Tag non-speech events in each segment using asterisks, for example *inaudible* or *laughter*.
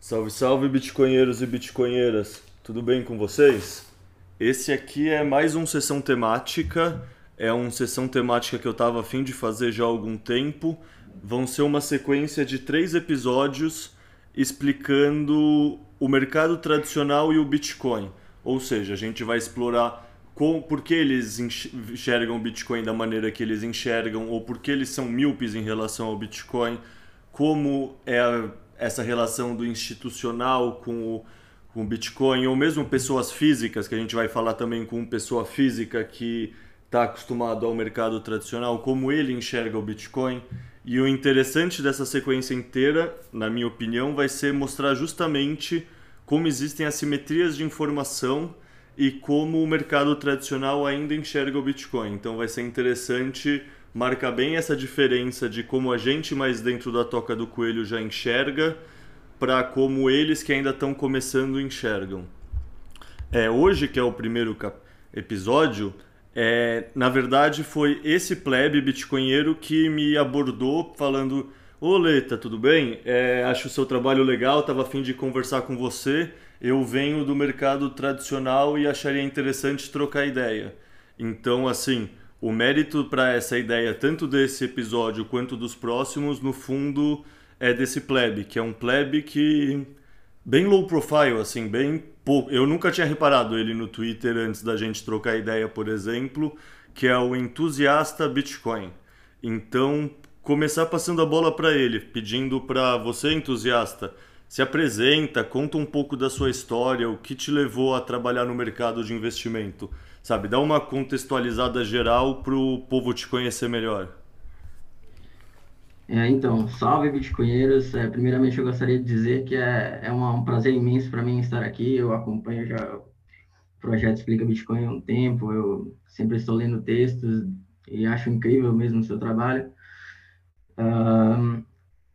Salve, salve, bitcoinheiros e bitcoinheiras! Tudo bem com vocês? Esse aqui é mais um sessão temática. É uma sessão temática que eu estava afim de fazer já há algum tempo. Vão ser uma sequência de três episódios explicando o mercado tradicional e o Bitcoin. Ou seja, a gente vai explorar com, por que eles enxergam o Bitcoin da maneira que eles enxergam, ou por que eles são míopes em relação ao Bitcoin, como é a essa relação do institucional com o, com o Bitcoin, ou mesmo pessoas físicas, que a gente vai falar também com pessoa física que está acostumado ao mercado tradicional, como ele enxerga o Bitcoin. E o interessante dessa sequência inteira, na minha opinião, vai ser mostrar justamente como existem assimetrias de informação e como o mercado tradicional ainda enxerga o Bitcoin. Então vai ser interessante marca bem essa diferença de como a gente mais dentro da toca do coelho já enxerga para como eles que ainda estão começando enxergam. É, hoje, que é o primeiro episódio, é, na verdade foi esse plebe bitcoinheiro que me abordou falando Ô Leta, tudo bem? É, acho o seu trabalho legal, estava afim de conversar com você. Eu venho do mercado tradicional e acharia interessante trocar ideia. Então, assim, o mérito para essa ideia, tanto desse episódio quanto dos próximos, no fundo, é desse plebe, que é um plebe que bem low profile, assim, bem pouco. Eu nunca tinha reparado ele no Twitter antes da gente trocar ideia, por exemplo, que é o entusiasta Bitcoin. Então, começar passando a bola para ele, pedindo para você, entusiasta, se apresenta, conta um pouco da sua história, o que te levou a trabalhar no mercado de investimento sabe? Dá uma contextualizada geral para o povo te conhecer melhor. É, então, salve Bitcoinheiros. É, primeiramente, eu gostaria de dizer que é, é uma, um prazer imenso para mim estar aqui. Eu acompanho já o projeto Explica Bitcoin há um tempo. Eu sempre estou lendo textos e acho incrível mesmo o seu trabalho.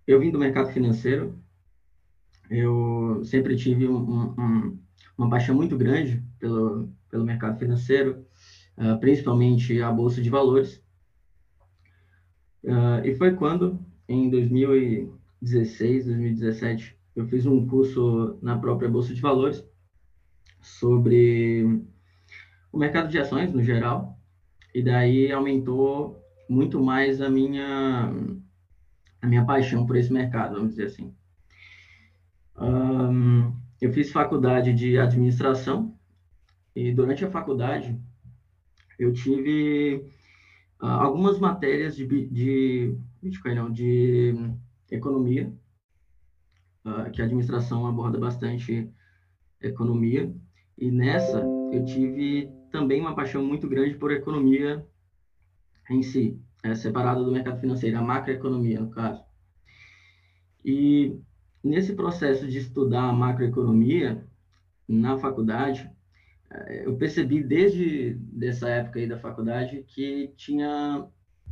eu vim do mercado financeiro. Eu sempre tive um, um, uma paixão muito grande pelo, pelo mercado financeiro, uh, principalmente a Bolsa de Valores. Uh, e foi quando, em 2016, 2017, eu fiz um curso na própria Bolsa de Valores sobre o mercado de ações no geral, e daí aumentou muito mais a minha a minha paixão por esse mercado, vamos dizer assim. Um, eu fiz faculdade de administração e durante a faculdade, eu tive uh, algumas matérias de, de Bitcoin, não, de economia, uh, que a administração aborda bastante economia. E nessa, eu tive também uma paixão muito grande por economia em si, é, separada do mercado financeiro, a macroeconomia, no caso. E nesse processo de estudar a macroeconomia na faculdade, eu percebi desde dessa época aí da faculdade que tinha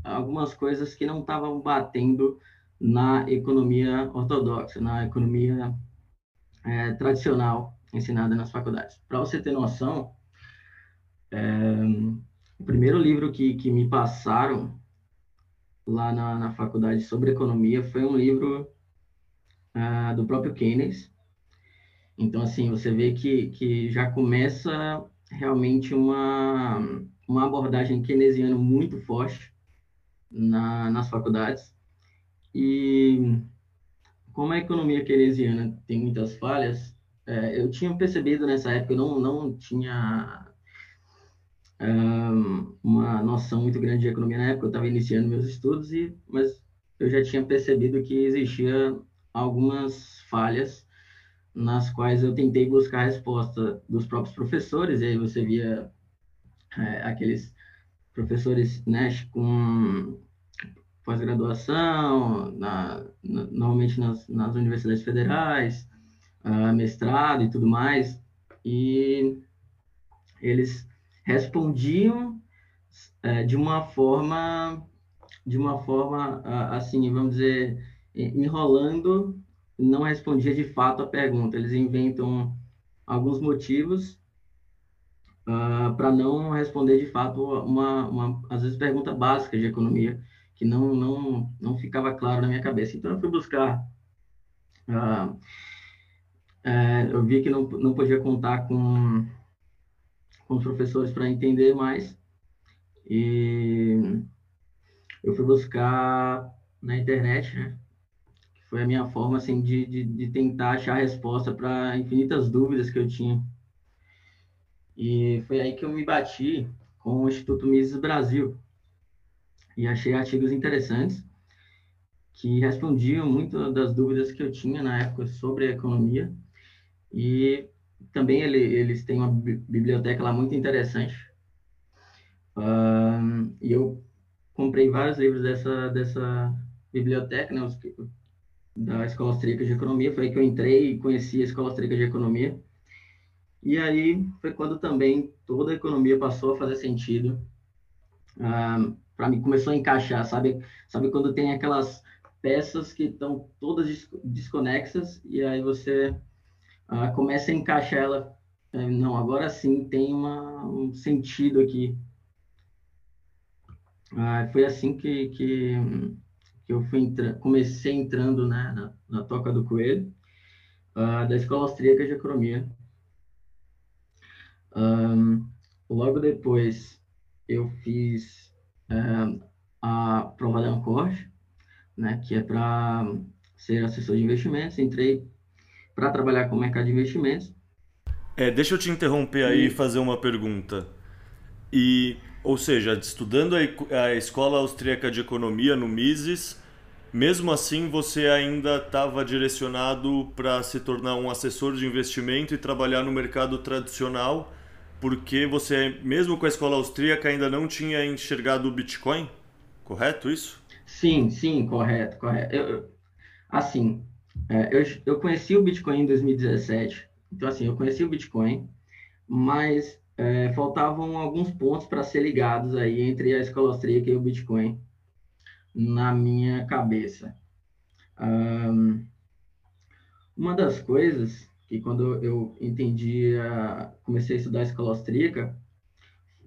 algumas coisas que não estavam batendo na economia ortodoxa, na economia é, tradicional ensinada nas faculdades. Para você ter noção, é, o primeiro livro que, que me passaram lá na, na faculdade sobre economia foi um livro uh, do próprio Keynes, então, assim, você vê que, que já começa realmente uma, uma abordagem keynesiana muito forte na, nas faculdades. E como a economia keynesiana tem muitas falhas, é, eu tinha percebido nessa época, eu não, não tinha um, uma noção muito grande de economia na época, eu estava iniciando meus estudos, e, mas eu já tinha percebido que existia algumas falhas nas quais eu tentei buscar a resposta dos próprios professores, e aí você via é, aqueles professores né, com pós-graduação, na, na, normalmente nas, nas, universidades federais, uh, mestrado e tudo mais, e eles respondiam é, de uma forma, de uma forma, assim, vamos dizer, enrolando não respondia de fato a pergunta. Eles inventam alguns motivos uh, ah, para não responder de fato uma, uma, às vezes, pergunta básica de economia que não, não, não ficava claro na minha cabeça. Então, eu fui buscar. Uh, eu vi que não, não podia contar com, com os professores para entender mais. E eu fui buscar na internet, né? Foi a minha forma, assim, de, de, de tentar achar resposta para infinitas dúvidas que eu tinha e foi aí que eu me bati com o Instituto Mises Brasil. E achei artigos interessantes que respondiam muito das dúvidas que eu tinha na época sobre a economia. E também ele, eles têm uma biblioteca lá muito interessante. Uh, e eu comprei vários livros dessa, dessa biblioteca, né, da Escola Austríaca de Economia. Foi aí que eu entrei e conheci a Escola Austríaca de Economia. E aí foi quando também toda a economia passou a fazer sentido. Ah, para mim começou a encaixar, sabe? Sabe quando tem aquelas peças que estão todas desconexas e aí você ah, começa a encaixar ela. É, não, agora sim tem uma, um sentido aqui. Ah, foi assim que, que, que eu fui entra comecei entrando né, na, na Toca do Coelho, da Escola Austríaca de Economia. Um, logo depois, eu fiz um, a prova da Ancor, né, que é para ser assessor de investimentos. Entrei para trabalhar com o mercado de investimentos. É, deixa eu te interromper aí e fazer uma pergunta. E, ou seja, estudando a, Escola Austríaca de Economia no Mises, mesmo assim você ainda estava direcionado para se tornar um assessor de investimento e trabalhar no mercado tradicional porque você, mesmo com a escola austríaca, ainda não tinha enxergado o Bitcoin? Correto isso? Sim, sim, correto, correto. Eu, assim, é, eu, eu conheci o Bitcoin em 2017, então assim, eu conheci o Bitcoin, mas é, faltavam alguns pontos para ser ligados aí entre a escola austríaca e o Bitcoin na minha cabeça. Um, uma das coisas que quando eu entendi, a, comecei a estudar a escola austríaca,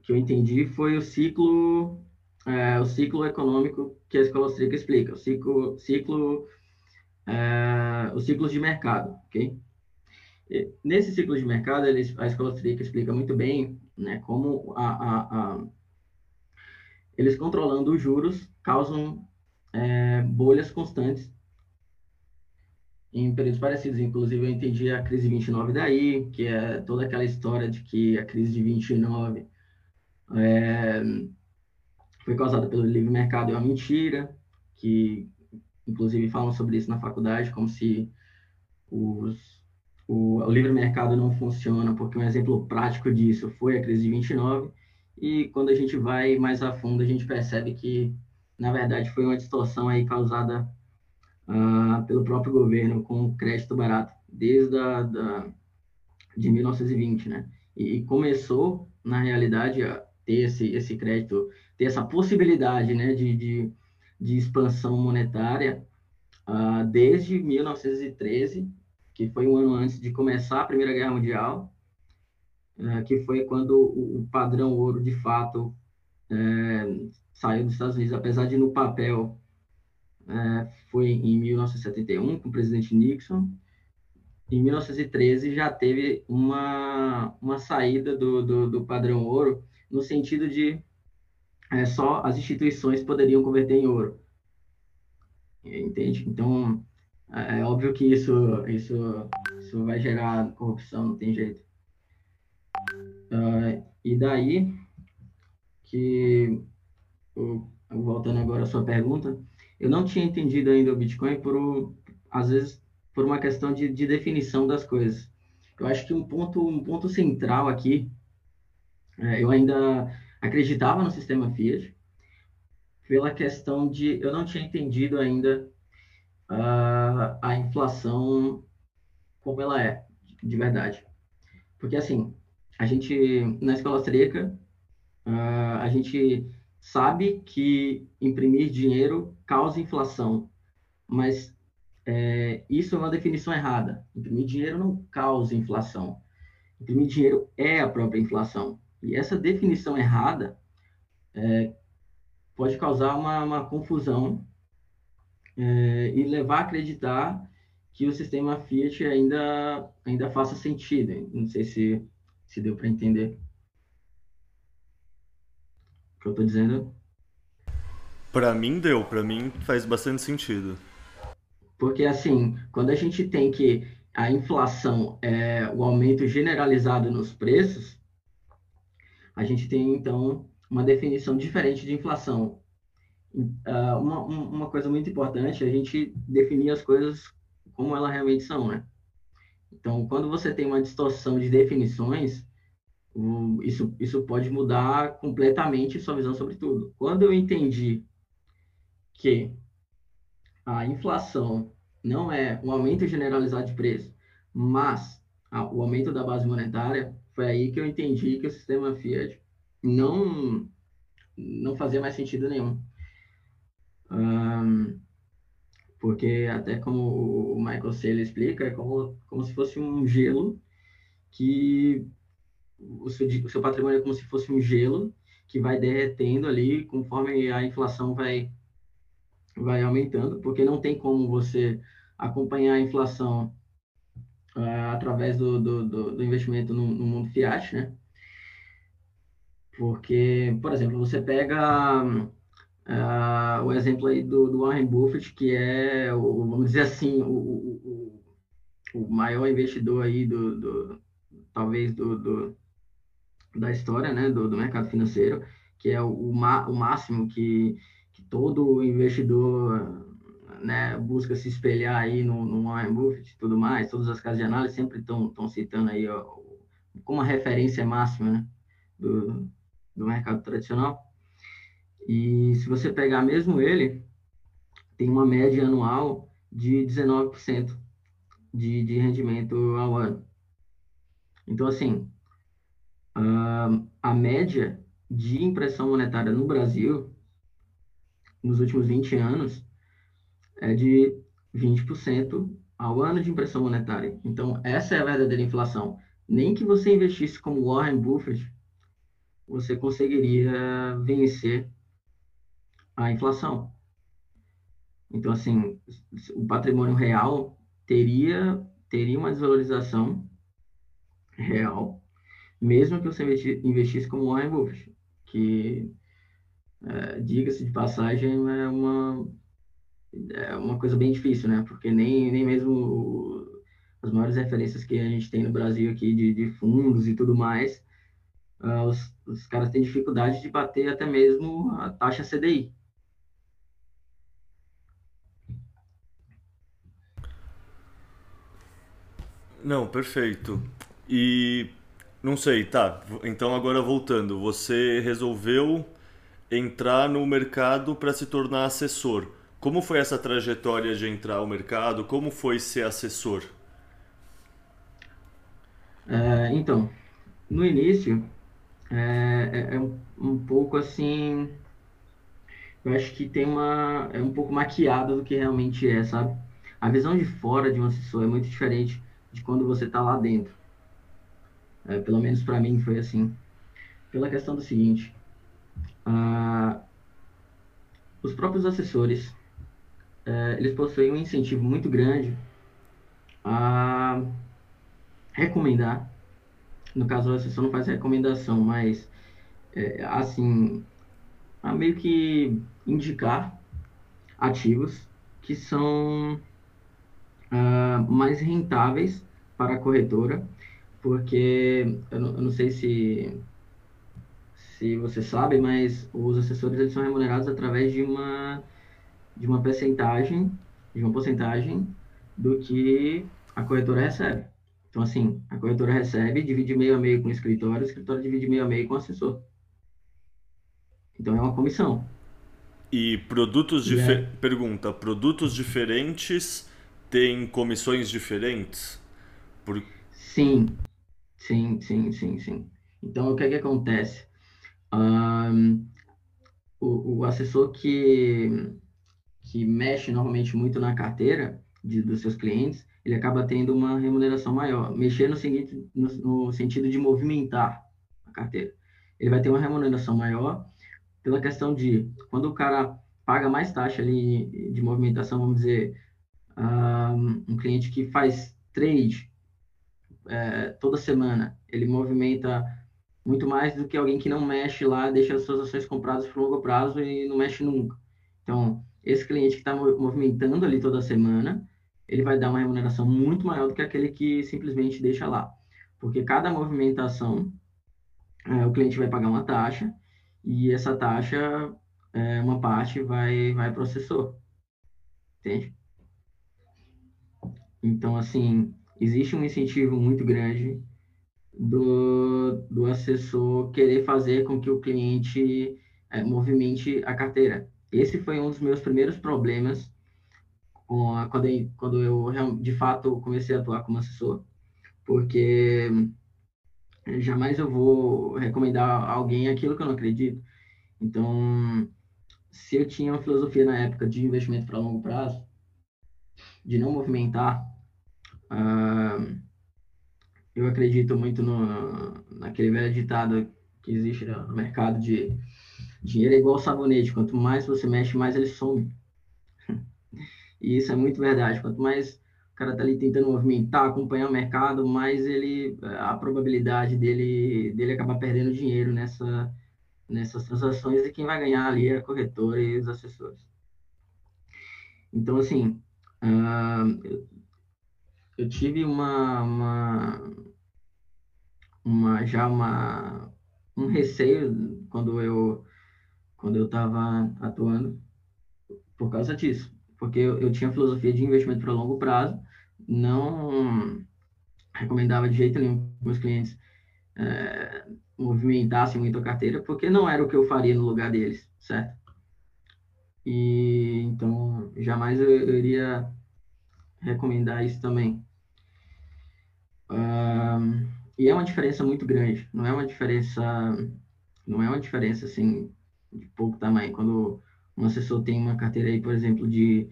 que eu entendi foi o ciclo, é, o ciclo econômico que a escola austríaca explica, o ciclo, ciclo, é, os ciclos de mercado, ok? Nesse ciclo de mercado, eles, a escola austríaca explica muito bem, né, como a, a, a eles controlando os juros causam é, bolhas constantes em períodos parecidos. Inclusive, eu entendi a crise de 29 daí, que é toda aquela história de que a crise de 29 é, foi causada pelo livre mercado é uma mentira, que inclusive falam sobre isso na faculdade, como se os, o, o livre mercado não funciona, porque um exemplo prático disso foi a crise de 29, e quando a gente vai mais a fundo, a gente percebe que, na verdade, foi uma distorção aí causada uh, pelo próprio governo com crédito barato desde a, da, de 1920, né? E, e, começou, na realidade, a ter esse, esse crédito, ter essa possibilidade, né, de, de, de expansão monetária uh, desde 1913, que foi um ano antes de começar a Primeira Guerra Mundial, uh, que foi quando o, o padrão ouro, de fato, uh, saiu dos Estados Unidos, apesar de no papel é, foi em 1971 com o presidente Nixon. Em 1913 já teve uma, uma saída do, do, do padrão ouro no sentido de é, só as instituições poderiam converter em ouro. Entende? Então, é, é óbvio que isso, isso, isso vai gerar corrupção, não tem jeito. Uh, e daí que, voltando agora à sua pergunta, eu não tinha entendido ainda o Bitcoin por, às vezes, por uma questão de, de definição das coisas. Eu acho que um ponto, um ponto central aqui, é, eu ainda acreditava no sistema Fiat, pela questão de eu não tinha entendido ainda uh, a inflação como ela é, de verdade. Porque, assim, a gente, na escola austríaca, uh, a gente sabe que imprimir dinheiro causa inflação, mas é, isso é uma definição errada. Imprimir dinheiro não causa inflação. imprimir dinheiro é a própria inflação. E essa definição errada é, pode causar uma, uma confusão é, e levar a acreditar que o sistema Fiat ainda, ainda faça sentido. Não sei se, se deu para entender o que eu estou dizendo. Para mim deu, para mim faz bastante sentido. Porque assim, quando a gente tem que a inflação é o aumento generalizado nos preços, a gente tem então uma definição diferente de inflação. Uh, uma, uma coisa muito importante é a gente definir as coisas como elas realmente são, né? Então, quando você tem uma distorção de definições, isso, isso pode mudar completamente sua visão sobre tudo. Quando eu entendi que a inflação não é um aumento generalizado de preço, mas o aumento da base monetária, foi aí que eu entendi que o sistema Fiat não, não fazia mais sentido nenhum. Um, porque até como o Michael Saylor explica, é como, como se fosse um gelo que o seu, o seu patrimônio é como se fosse um gelo que vai derretendo ali conforme a inflação vai vai aumentando, porque não tem como você acompanhar a inflação uh, através do, do, do, do investimento no, no, mundo fiat, né? Porque, por exemplo, você pega uh, o exemplo aí do, do Warren Buffett, que é, o, vamos dizer assim, o, o, o maior investidor aí do, do talvez do, do, da história, né, do, do mercado financeiro, que é o, o, máximo que, que todo investidor né, busca se espelhar aí no, no Warren Buffett e tudo mais, todas as casas de análise sempre estão citando aí ó, como a referência máxima né, do, do mercado tradicional. E se você pegar mesmo ele, tem uma média anual de 19% de, de rendimento ao ano. Então, assim, a, a média de impressão monetária no Brasil, nos últimos 20 anos, é de 20% ao ano de impressão monetária. Então, essa é a verdadeira inflação. Nem que você investisse como Warren Buffett, você conseguiria vencer a inflação. Então, assim, o patrimônio real teria, teria uma desvalorização real, mesmo que você investisse como Warren Buffett, que, é, diga-se de passagem, é uma, é uma coisa bem difícil, né? Porque nem, nem mesmo as maiores referências que a gente tem no Brasil aqui de, de fundos e tudo mais, uh, os, os caras têm dificuldade de bater até mesmo a taxa CDI. Não, perfeito. E não sei, tá. Então agora voltando, você resolveu entrar no mercado para se tornar assessor. Como foi essa trajetória de entrar ao mercado? Como foi ser assessor? É, então, no início, é, é, é um, um, pouco assim. Eu acho que tem uma. É um pouco maquiado do que realmente é, sabe? A visão de fora de um assessor é muito diferente de quando você está lá dentro. É, pelo menos para mim foi assim. Pela questão do seguinte: ah, os próprios assessores é, eles possuem um incentivo muito grande a recomendar. No caso, a assessor não faz recomendação, mas é, assim, a meio que indicar ativos que são uh, mais rentáveis para a corretora, porque eu não, eu não, sei se se você sabe, mas os assessores eles são remunerados através de uma de uma percentagem, de uma porcentagem do que a corretora recebe. Então, assim, a corretora recebe, divide meio a meio com o escritório, o escritório divide meio a meio com o assessor. Então, é uma comissão. E produtos diferentes. É... Pergunta: produtos diferentes têm comissões diferentes? Por... Sim, sim, sim, sim, sim. Então, o que é que acontece? Um, o, o assessor que que mexe normalmente muito na carteira de, dos seus clientes, ele acaba tendo uma remuneração maior. Mexer no, seguinte, no, no sentido de movimentar a carteira. Ele vai ter uma remuneração maior pela questão de, quando o cara paga mais taxa ali de movimentação, vamos dizer, um cliente que faz trade é, toda semana, ele movimenta muito mais do que alguém que não mexe lá, deixa as suas ações compradas por longo prazo e não mexe nunca. Então, esse cliente que está movimentando ali toda semana, ele vai dar uma remuneração muito maior do que aquele que simplesmente deixa lá. Porque cada movimentação, é, o cliente vai pagar uma taxa, e essa taxa, é, uma parte vai, vai para o assessor. Entende? Então, assim, existe um incentivo muito grande do, do assessor querer fazer com que o cliente é, movimente a carteira. Esse foi um dos meus primeiros problemas a, quando, eu, quando eu de fato comecei a atuar como assessor, porque jamais eu vou recomendar a alguém aquilo que eu não acredito. Então, se eu tinha uma filosofia na época de investimento para longo prazo, de não movimentar, uh, eu acredito muito no, naquele velho ditado que existe no mercado de dinheiro é igual sabonete, quanto mais você mexe, mais ele some. *laughs* e isso é muito verdade. Quanto mais o cara tá ali tentando movimentar, acompanhar o mercado, mais ele a probabilidade dele dele acabar perdendo dinheiro nessa nessas transações e quem vai ganhar ali é a corretora e os assessores. Então assim, uh, eu, tive uma, uma uma já uma um receio quando eu quando eu estava atuando por causa disso, porque eu, eu tinha filosofia de investimento para longo prazo, não recomendava de jeito nenhum que meus clientes é, movimentassem muito a carteira, porque não era o que eu faria no lugar deles, certo? E então jamais eu, eu iria recomendar isso também. Um, e é uma diferença muito grande, não é uma diferença, não é uma diferença assim de pouco tamanho. Quando um assessor tem uma carteira aí, por exemplo, de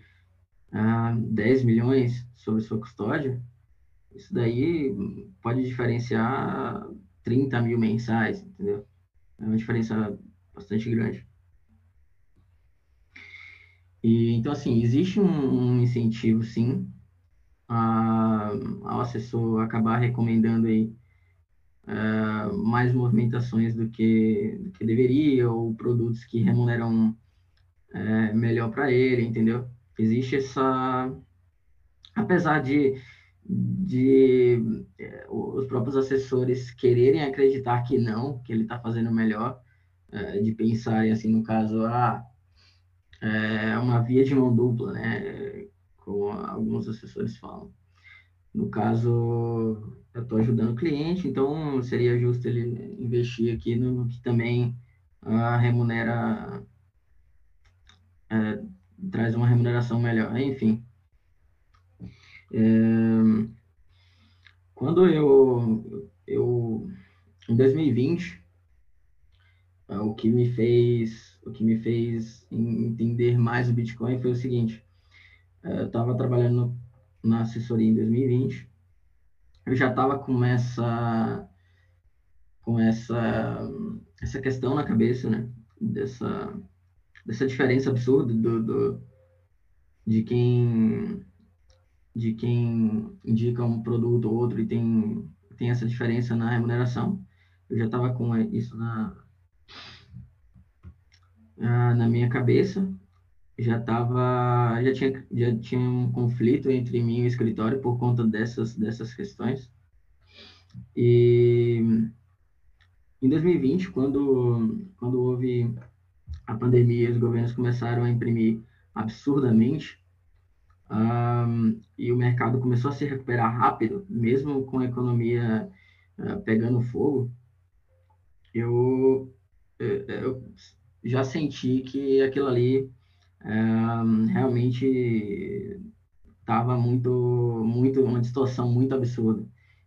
ah, 10 milhões sobre sua custódia, isso daí pode diferenciar 30 mil mensais, entendeu? É uma diferença bastante grande. E, então, assim, existe um, um incentivo, sim, a, ao assessor acabar recomendando aí uh, mais movimentações do que, do que deveria, ou produtos que remuneram uh, melhor para ele, entendeu? Existe essa. Apesar de, de uh, os próprios assessores quererem acreditar que não, que ele está fazendo melhor, de pensarem assim, no caso, ah, é uma via de mão dupla, né? Como alguns assessores falam. No caso, eu estou ajudando o cliente, então seria justo ele investir aqui no que também uh, remunera, uh, traz uma remuneração melhor. Enfim, é, quando eu, eu, em 2020, uh, é, o que me fez, o que me fez entender mais o Bitcoin foi o seguinte, é, eu estava trabalhando na assessoria em 2020. Eu já estava com essa com essa essa questão na cabeça, né? Dessa dessa diferença absurda do, do de quem de quem indica um produto ou outro e tem tem essa diferença na remuneração. Eu já estava com isso na na minha cabeça já estava já tinha já tinha um conflito entre mim e o escritório por conta dessas dessas questões. E em 2020 quando quando houve a pandemia os governos começaram a imprimir absurdamente um, e o mercado começou a se recuperar rápido mesmo com a economia uh, pegando fogo eu, eu, eu já senti que aquilo ali realmente estava muito, muito, uma distorção muito absurda.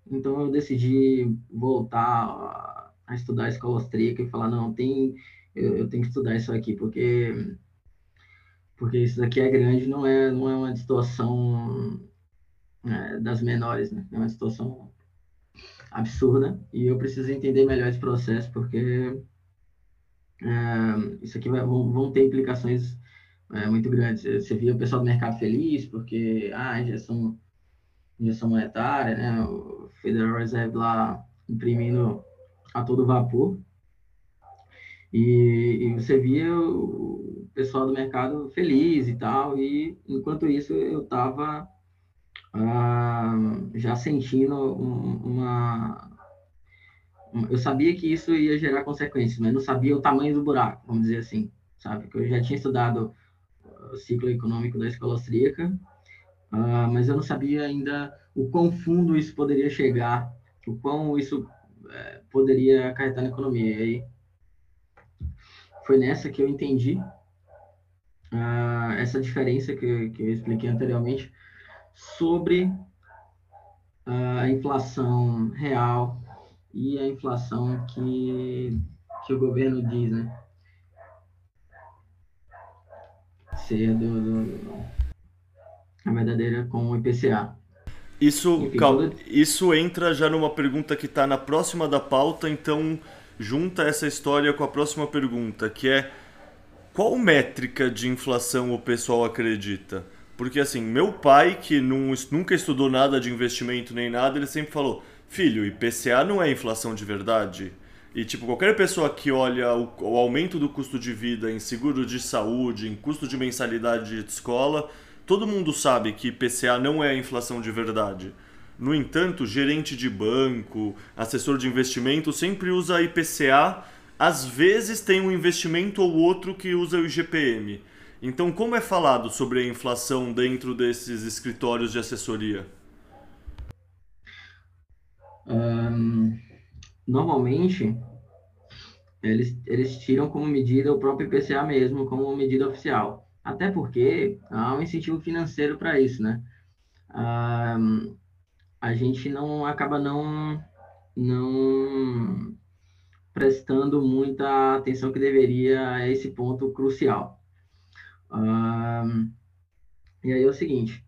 Então eu decidi voltar a estudar a escola austríaca e falar, não, tem, eu, eu, tenho que estudar isso aqui, porque porque isso daqui é grande, não é, não é uma distorção é, das menores, né? É uma situação absurda e eu preciso entender melhor esse processo porque é, isso aqui vai, vão, vão, ter implicações é, muito grandes. Você via o pessoal do mercado feliz porque ah, injeção, injeção monetária, né? o Federal Reserve lá imprimindo a todo vapor. E, e, você via o pessoal do mercado feliz e tal, e enquanto isso eu estava ah, já sentindo uma. Eu sabia que isso ia gerar consequências, mas não sabia o tamanho do buraco, vamos dizer assim, sabe? Que eu já tinha estudado ciclo econômico da escola austríaca, ah, mas eu não sabia ainda o quão fundo isso poderia chegar, o quão isso é, poderia acarretar na economia. E aí foi nessa que eu entendi uh, essa diferença que, que eu expliquei anteriormente sobre a inflação real e a inflação que, que o governo diz, né? Ser do, do a verdadeira com o IPCA. Isso, calma, isso entra já numa pergunta que está na próxima da pauta, então junta essa história com a próxima pergunta, que é qual métrica de inflação o pessoal acredita? Porque assim, meu pai, que não, nunca estudou nada de investimento nem nada, ele sempre falou: filho, IPCA não é inflação de verdade. E tipo, qualquer pessoa que olha o, o aumento do custo de vida em seguro de saúde, em custo de mensalidade de escola, todo mundo sabe que IPCA não é inflação de verdade. No entanto, gerente de banco, assessor de investimento sempre usa IPCA, às vezes tem um investimento ou outro que usa o IGPM. Então, como é falado sobre a inflação dentro desses escritórios de assessoria? Um, normalmente, eles, eles tiram como medida o próprio IPCA mesmo, como medida oficial. Até porque há um incentivo financeiro para isso, né? Um, a gente não acaba não, não prestando muita atenção que deveria a esse ponto crucial e aí é o seguinte,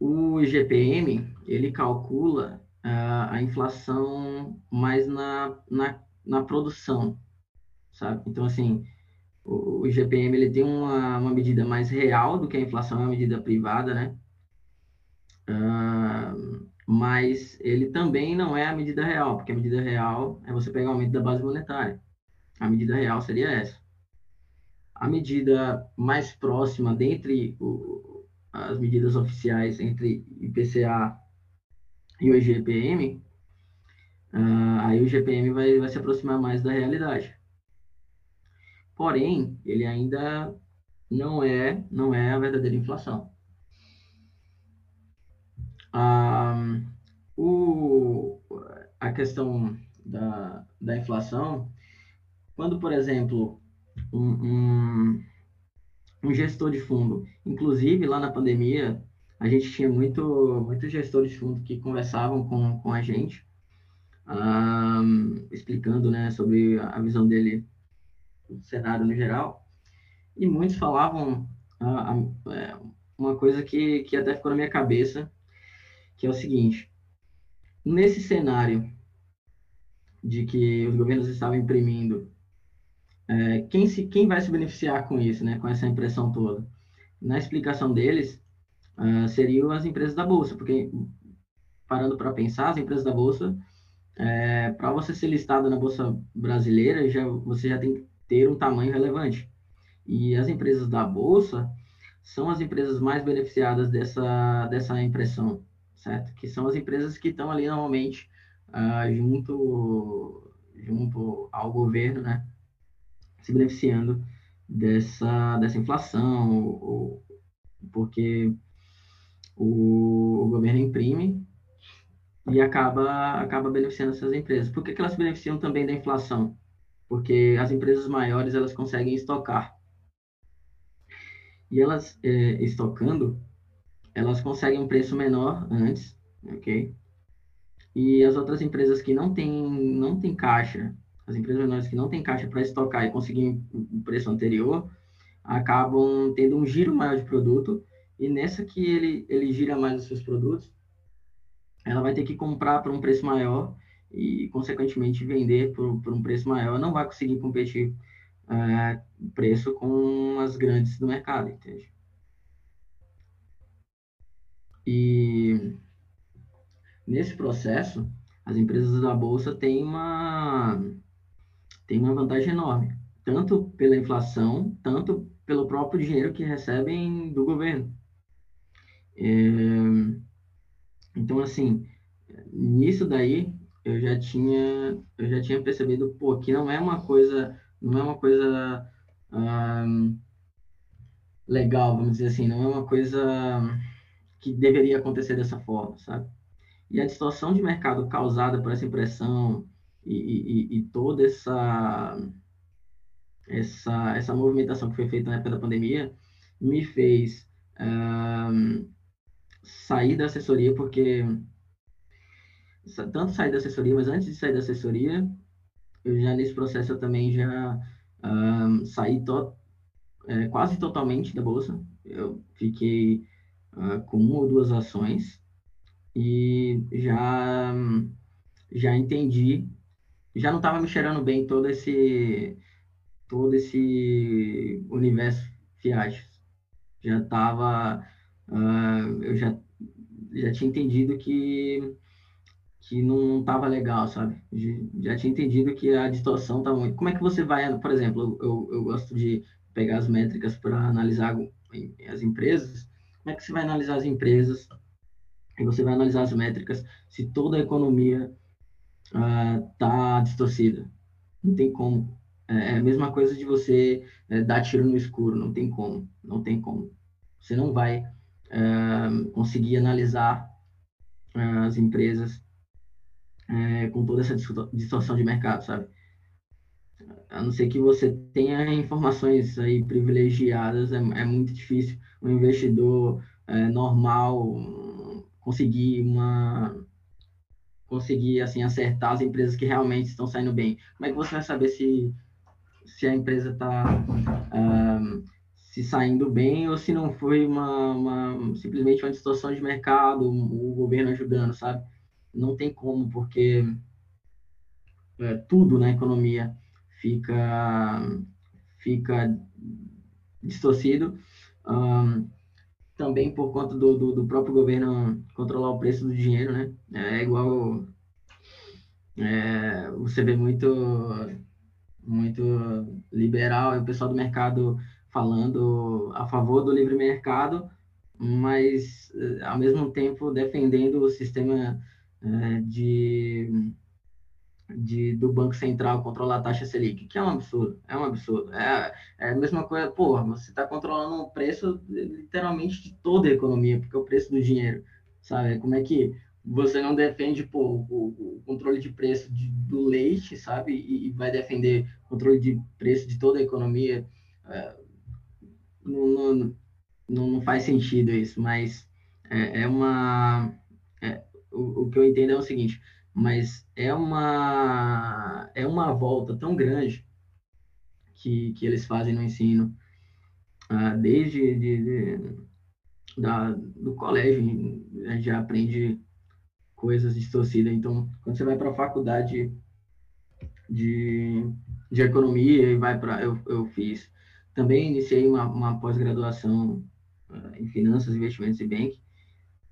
o IGPM, ele calcula uh, a inflação mais na, na, na, produção, sabe? Então, assim, o, o IGPM, ele tem uma, uma medida mais real do que a inflação, é uma medida privada, né? Uh, mas ele também não é a medida real, porque a medida real é você pegar o aumento da base monetária. A medida real seria essa a medida mais próxima dentre o, as medidas oficiais entre IPCA e o IGPM, uh, aí o IGPM vai, vai se aproximar mais da realidade. Porém, ele ainda não é, não é a verdadeira inflação. Uh, o, a questão da, da inflação, quando, por exemplo, um, um, um gestor de fundo. Inclusive, lá na pandemia, a gente tinha muito, muito gestores de fundo que conversavam com, com a gente, um, explicando né, sobre a visão dele do cenário no geral. E muitos falavam uh, uma coisa que, que até ficou na minha cabeça, que é o seguinte: nesse cenário de que os governos estavam imprimindo é, quem, se, quem vai se beneficiar com isso, né, com essa impressão toda? Na explicação deles, uh, seriam as empresas da Bolsa, porque, parando para pensar, as empresas da Bolsa, é, para você ser listado na Bolsa Brasileira, já, você já tem que ter um tamanho relevante. E as empresas da Bolsa são as empresas mais beneficiadas dessa, dessa impressão, certo? Que são as empresas que estão ali normalmente uh, junto, junto ao governo, né? se beneficiando dessa, dessa inflação, ou, porque o, o, governo imprime e acaba, acaba beneficiando essas empresas. Por que, que elas beneficiam também da inflação? Porque as empresas maiores elas conseguem estocar. E elas, é, estocando, elas conseguem um preço menor antes, ok? E as outras empresas que não têm, não têm caixa as empresas menores que não têm caixa para estocar e conseguir um preço anterior, acabam tendo um giro maior de produto e nessa que ele, ele gira mais os seus produtos, ela vai ter que comprar por um preço maior e, consequentemente, vender por, por um preço maior. Não vai conseguir competir é, preço com as grandes do mercado, entende? E nesse processo, as empresas da bolsa têm uma têm uma vantagem enorme, tanto pela inflação, tanto pelo próprio dinheiro que recebem do governo. É, então, assim, nisso daí eu já tinha eu já tinha percebido pô, que não é uma coisa não é uma coisa hum, legal, vamos dizer assim, não é uma coisa que deveria acontecer dessa forma, sabe? E a distorção de mercado causada por essa impressão e, e, e toda essa, essa, essa movimentação que foi feita na época da pandemia me fez um, sair da assessoria, porque tanto sair da assessoria, mas antes de sair da assessoria, eu já nesse processo eu também já um, saí to, é, quase totalmente da bolsa. Eu fiquei uh, com uma ou duas ações e já já entendi, já não estava me cheirando bem todo esse todo esse universo Fiat. Já estava, uh, eu já já tinha entendido que que não estava legal, sabe? Já tinha entendido que a distorção estava muito. Como é que você vai, por exemplo, eu, eu gosto de pegar as métricas para analisar as empresas. Como é que você vai analisar as empresas e você vai analisar as métricas se toda a economia está uh, distorcida. Não tem como. É, é a mesma coisa de você é, dar tiro no escuro, não tem como, não tem como. Você não vai conseguir analisar as empresas é, com toda essa distorção de mercado, sabe? A não ser que você tenha informações aí privilegiadas, é, é muito difícil um investidor é, normal conseguir uma conseguir assim acertar as empresas que realmente estão saindo bem. Como é que você vai saber se se a empresa está um, se saindo bem ou se não foi uma, uma, simplesmente uma distorção de mercado, o governo ajudando, sabe? Não tem como, porque é, tudo na economia fica fica distorcido. Um, também por conta do, do, do, próprio governo controlar o preço do dinheiro, né? É igual é, você vê muito muito liberal, o pessoal do mercado falando a favor do livre mercado, mas ao mesmo tempo defendendo o sistema é, de de, do Banco Central controlar a taxa Selic, que é um absurdo, é um absurdo. É, é a mesma coisa, porra, você está controlando o preço literalmente de toda a economia, porque é o preço do dinheiro, sabe? Como é que você não defende pô, o, o controle de preço de, do leite, sabe? E, e, vai defender controle de preço de toda a economia. É, não, não, não, faz sentido isso, mas é, é uma. É, o, o que eu entendo é o seguinte: mas é uma é uma volta tão grande que, que eles fazem no ensino uh, desde de, de, da, do colégio a gente já aprende coisas distorcidas então quando você vai para a faculdade de, de economia e vai para eu, eu fiz também iniciei uma, uma pós-graduação uh, em finanças investimentos e banking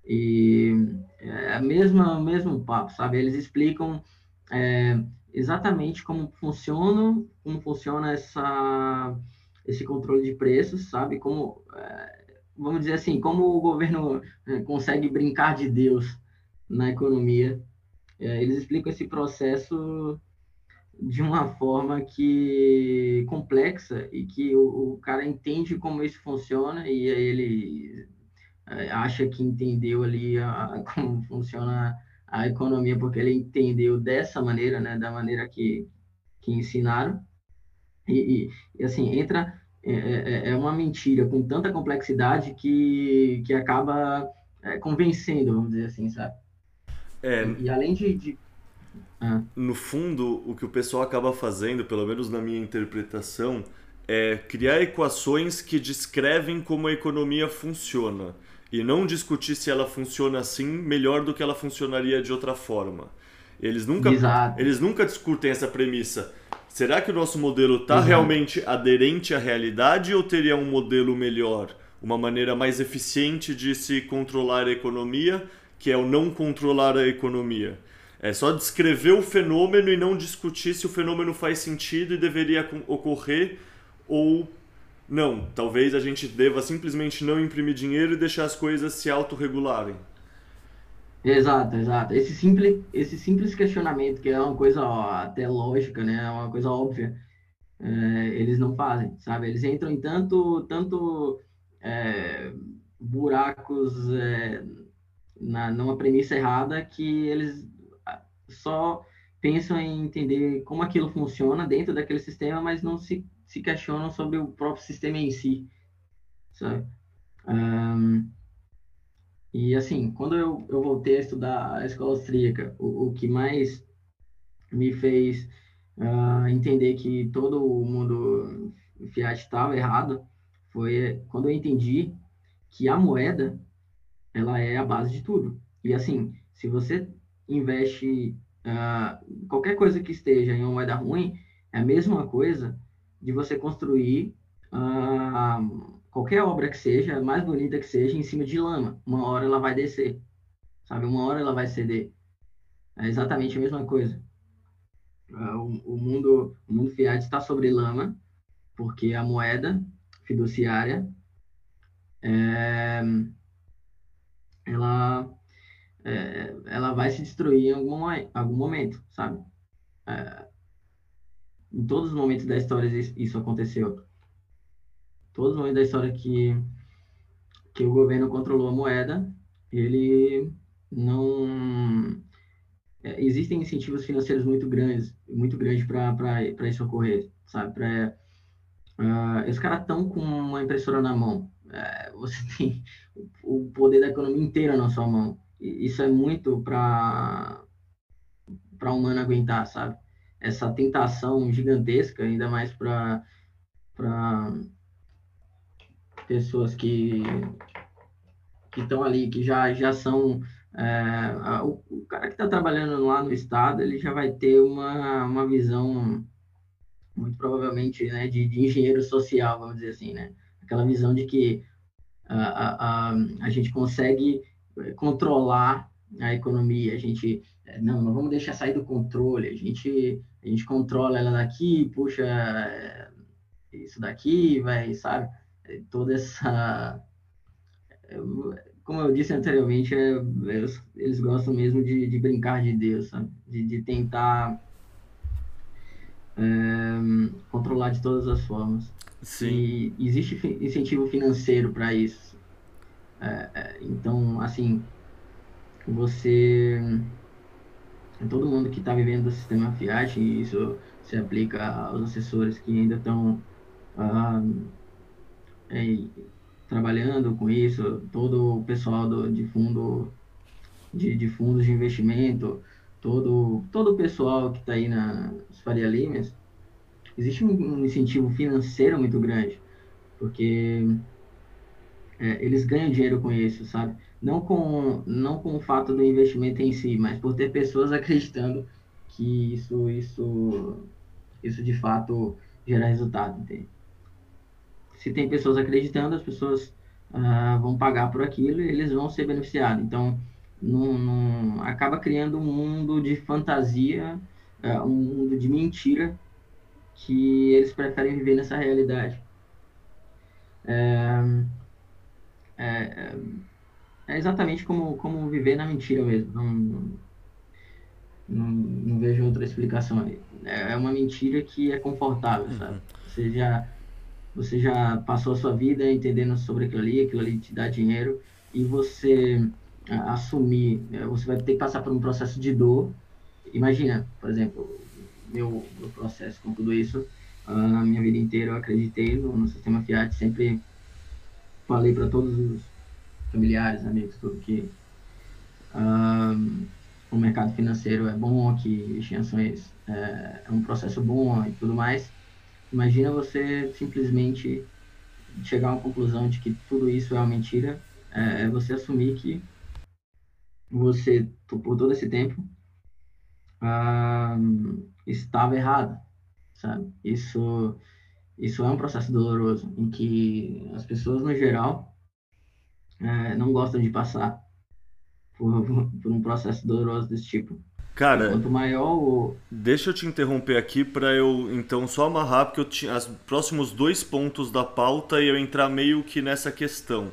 e é a mesma, mesmo papo, sabe? Eles explicam é, exatamente como funciona, como funciona essa, esse controle de preços, sabe? Como, é, vamos dizer assim, como o governo consegue brincar de Deus na economia. É, eles explicam esse processo de uma forma que complexa e que o, o cara entende como isso funciona e aí ele é, acha que entendeu ali a, *laughs* como funciona a economia, porque ele entendeu dessa maneira, né, da maneira que, que ensinaram. E, e, e assim, entra, é, é, é, uma mentira com tanta complexidade que, que acaba é, convencendo, vamos dizer assim, sabe? É, e, e além de, de... No fundo, o que o pessoal acaba fazendo, pelo menos na minha interpretação, é criar equações que descrevem como a economia funciona e não discutir se ela funciona assim melhor do que ela funcionaria de outra forma. Eles nunca, eles nunca discutem essa premissa. Será que o nosso modelo está realmente aderente à realidade ou teria um modelo melhor? Uma maneira mais eficiente de se controlar a economia, que é o não controlar a economia. É só descrever o fenômeno e não discutir se o fenômeno faz sentido e deveria ocorrer ou não. Talvez a gente deva simplesmente não imprimir dinheiro e deixar as coisas se autorregularem. Exato, exato. Esse simples, esse simples questionamento, que é uma coisa ó, até lógica, né? É uma coisa óbvia, é, eles não fazem, sabe? Eles entram em tanto, tanto é, buracos é, na, numa premissa errada que eles só pensam em entender como aquilo funciona dentro daquele sistema, mas não se, se questionam sobre o próprio sistema em si, sabe? Um, e assim, quando eu, eu voltei a estudar a escola austríaca, o, o que mais me fez uh, entender que todo o mundo Fiat estava errado foi quando eu entendi que a moeda ela é a base de tudo. E assim, se você investe uh, qualquer coisa que esteja em uma moeda ruim, é a mesma coisa de você construir uh, qualquer obra que seja, mais bonita que seja, em cima de lama. Uma hora ela vai descer, sabe? Uma hora ela vai ceder. É exatamente a mesma coisa. Ah, o, o mundo, o mundo fiat está sobre lama, porque a moeda fiduciária é, ela é, ela vai se destruir em algum, algum momento, sabe? É, em todos os momentos da história isso aconteceu todos os momentos da história que, que o governo controlou a moeda, ele não. É, existem incentivos financeiros muito grandes, muito grandes para isso ocorrer, sabe? Pra, uh, os caras estão com uma impressora na mão. Uh, você *laughs* tem o poder da economia inteira na sua mão. Isso é muito para para humano aguentar, sabe? Essa tentação gigantesca, ainda mais para pessoas que que estão ali, que já, já são. É, o, o, cara que está trabalhando lá no Estado, ele já vai ter uma, uma visão, muito provavelmente, né, de, de engenheiro social, vamos dizer assim, né? Aquela visão de que a, a, a, a gente consegue controlar a economia, a gente. Não, não vamos deixar sair do controle, a gente, a gente controla ela daqui, puxa é, isso daqui, vai, sabe? toda essa. Como eu disse anteriormente, eles gostam mesmo de, de brincar de Deus, sabe? De, de tentar é, controlar de todas as formas. Sim. E existe incentivo financeiro para isso. É, é, então, assim, você. Todo mundo que está vivendo o sistema Fiat, e isso se aplica aos assessores que ainda estão. Ah, é, trabalhando com isso, todo o pessoal do, de fundo de, de fundos de investimento, todo, todo o pessoal que está aí nas Faria Limes, existe um, um, incentivo financeiro muito grande, porque é, eles ganham dinheiro com isso, sabe? Não com, não com o fato do investimento em si, mas por ter pessoas *laughs* acreditando que isso, isso, isso de fato gera resultado, entende? se tem pessoas acreditando, as pessoas uh, vão pagar por aquilo e eles vão ser beneficiados. Então, não, acaba criando um mundo de fantasia, uh, um mundo de mentira, que eles preferem viver nessa realidade. É, é, é exatamente como, como viver na mentira mesmo. Não, não, não, vejo outra explicação aí. É, é uma mentira que é confortável, sabe? Uhum. Você já você já passou a sua vida entendendo sobre aquilo ali, aquilo ali te dá dinheiro, e você assumir, né, você vai ter que passar por um processo de dor. Imagina, por exemplo, meu, meu processo com tudo isso, a minha vida inteira eu acreditei no, no sistema Fiat, sempre falei para todos os familiares, amigos, tudo que o mercado financeiro é bom, que em ações é, é um processo bom e tudo mais. imagina você simplesmente chegar a uma conclusão de que tudo isso é uma mentira, é, é você assumir que você, por todo esse tempo, estava errado, sabe? Isso, isso é um processo doloroso, em que as pessoas, no geral, é, não gostam de passar por, por um processo doloroso desse tipo. Cara, quanto maior o... deixa eu te interromper aqui para eu então só amarrar porque eu tinha os próximos dois pontos da pauta e eu entrar meio que nessa questão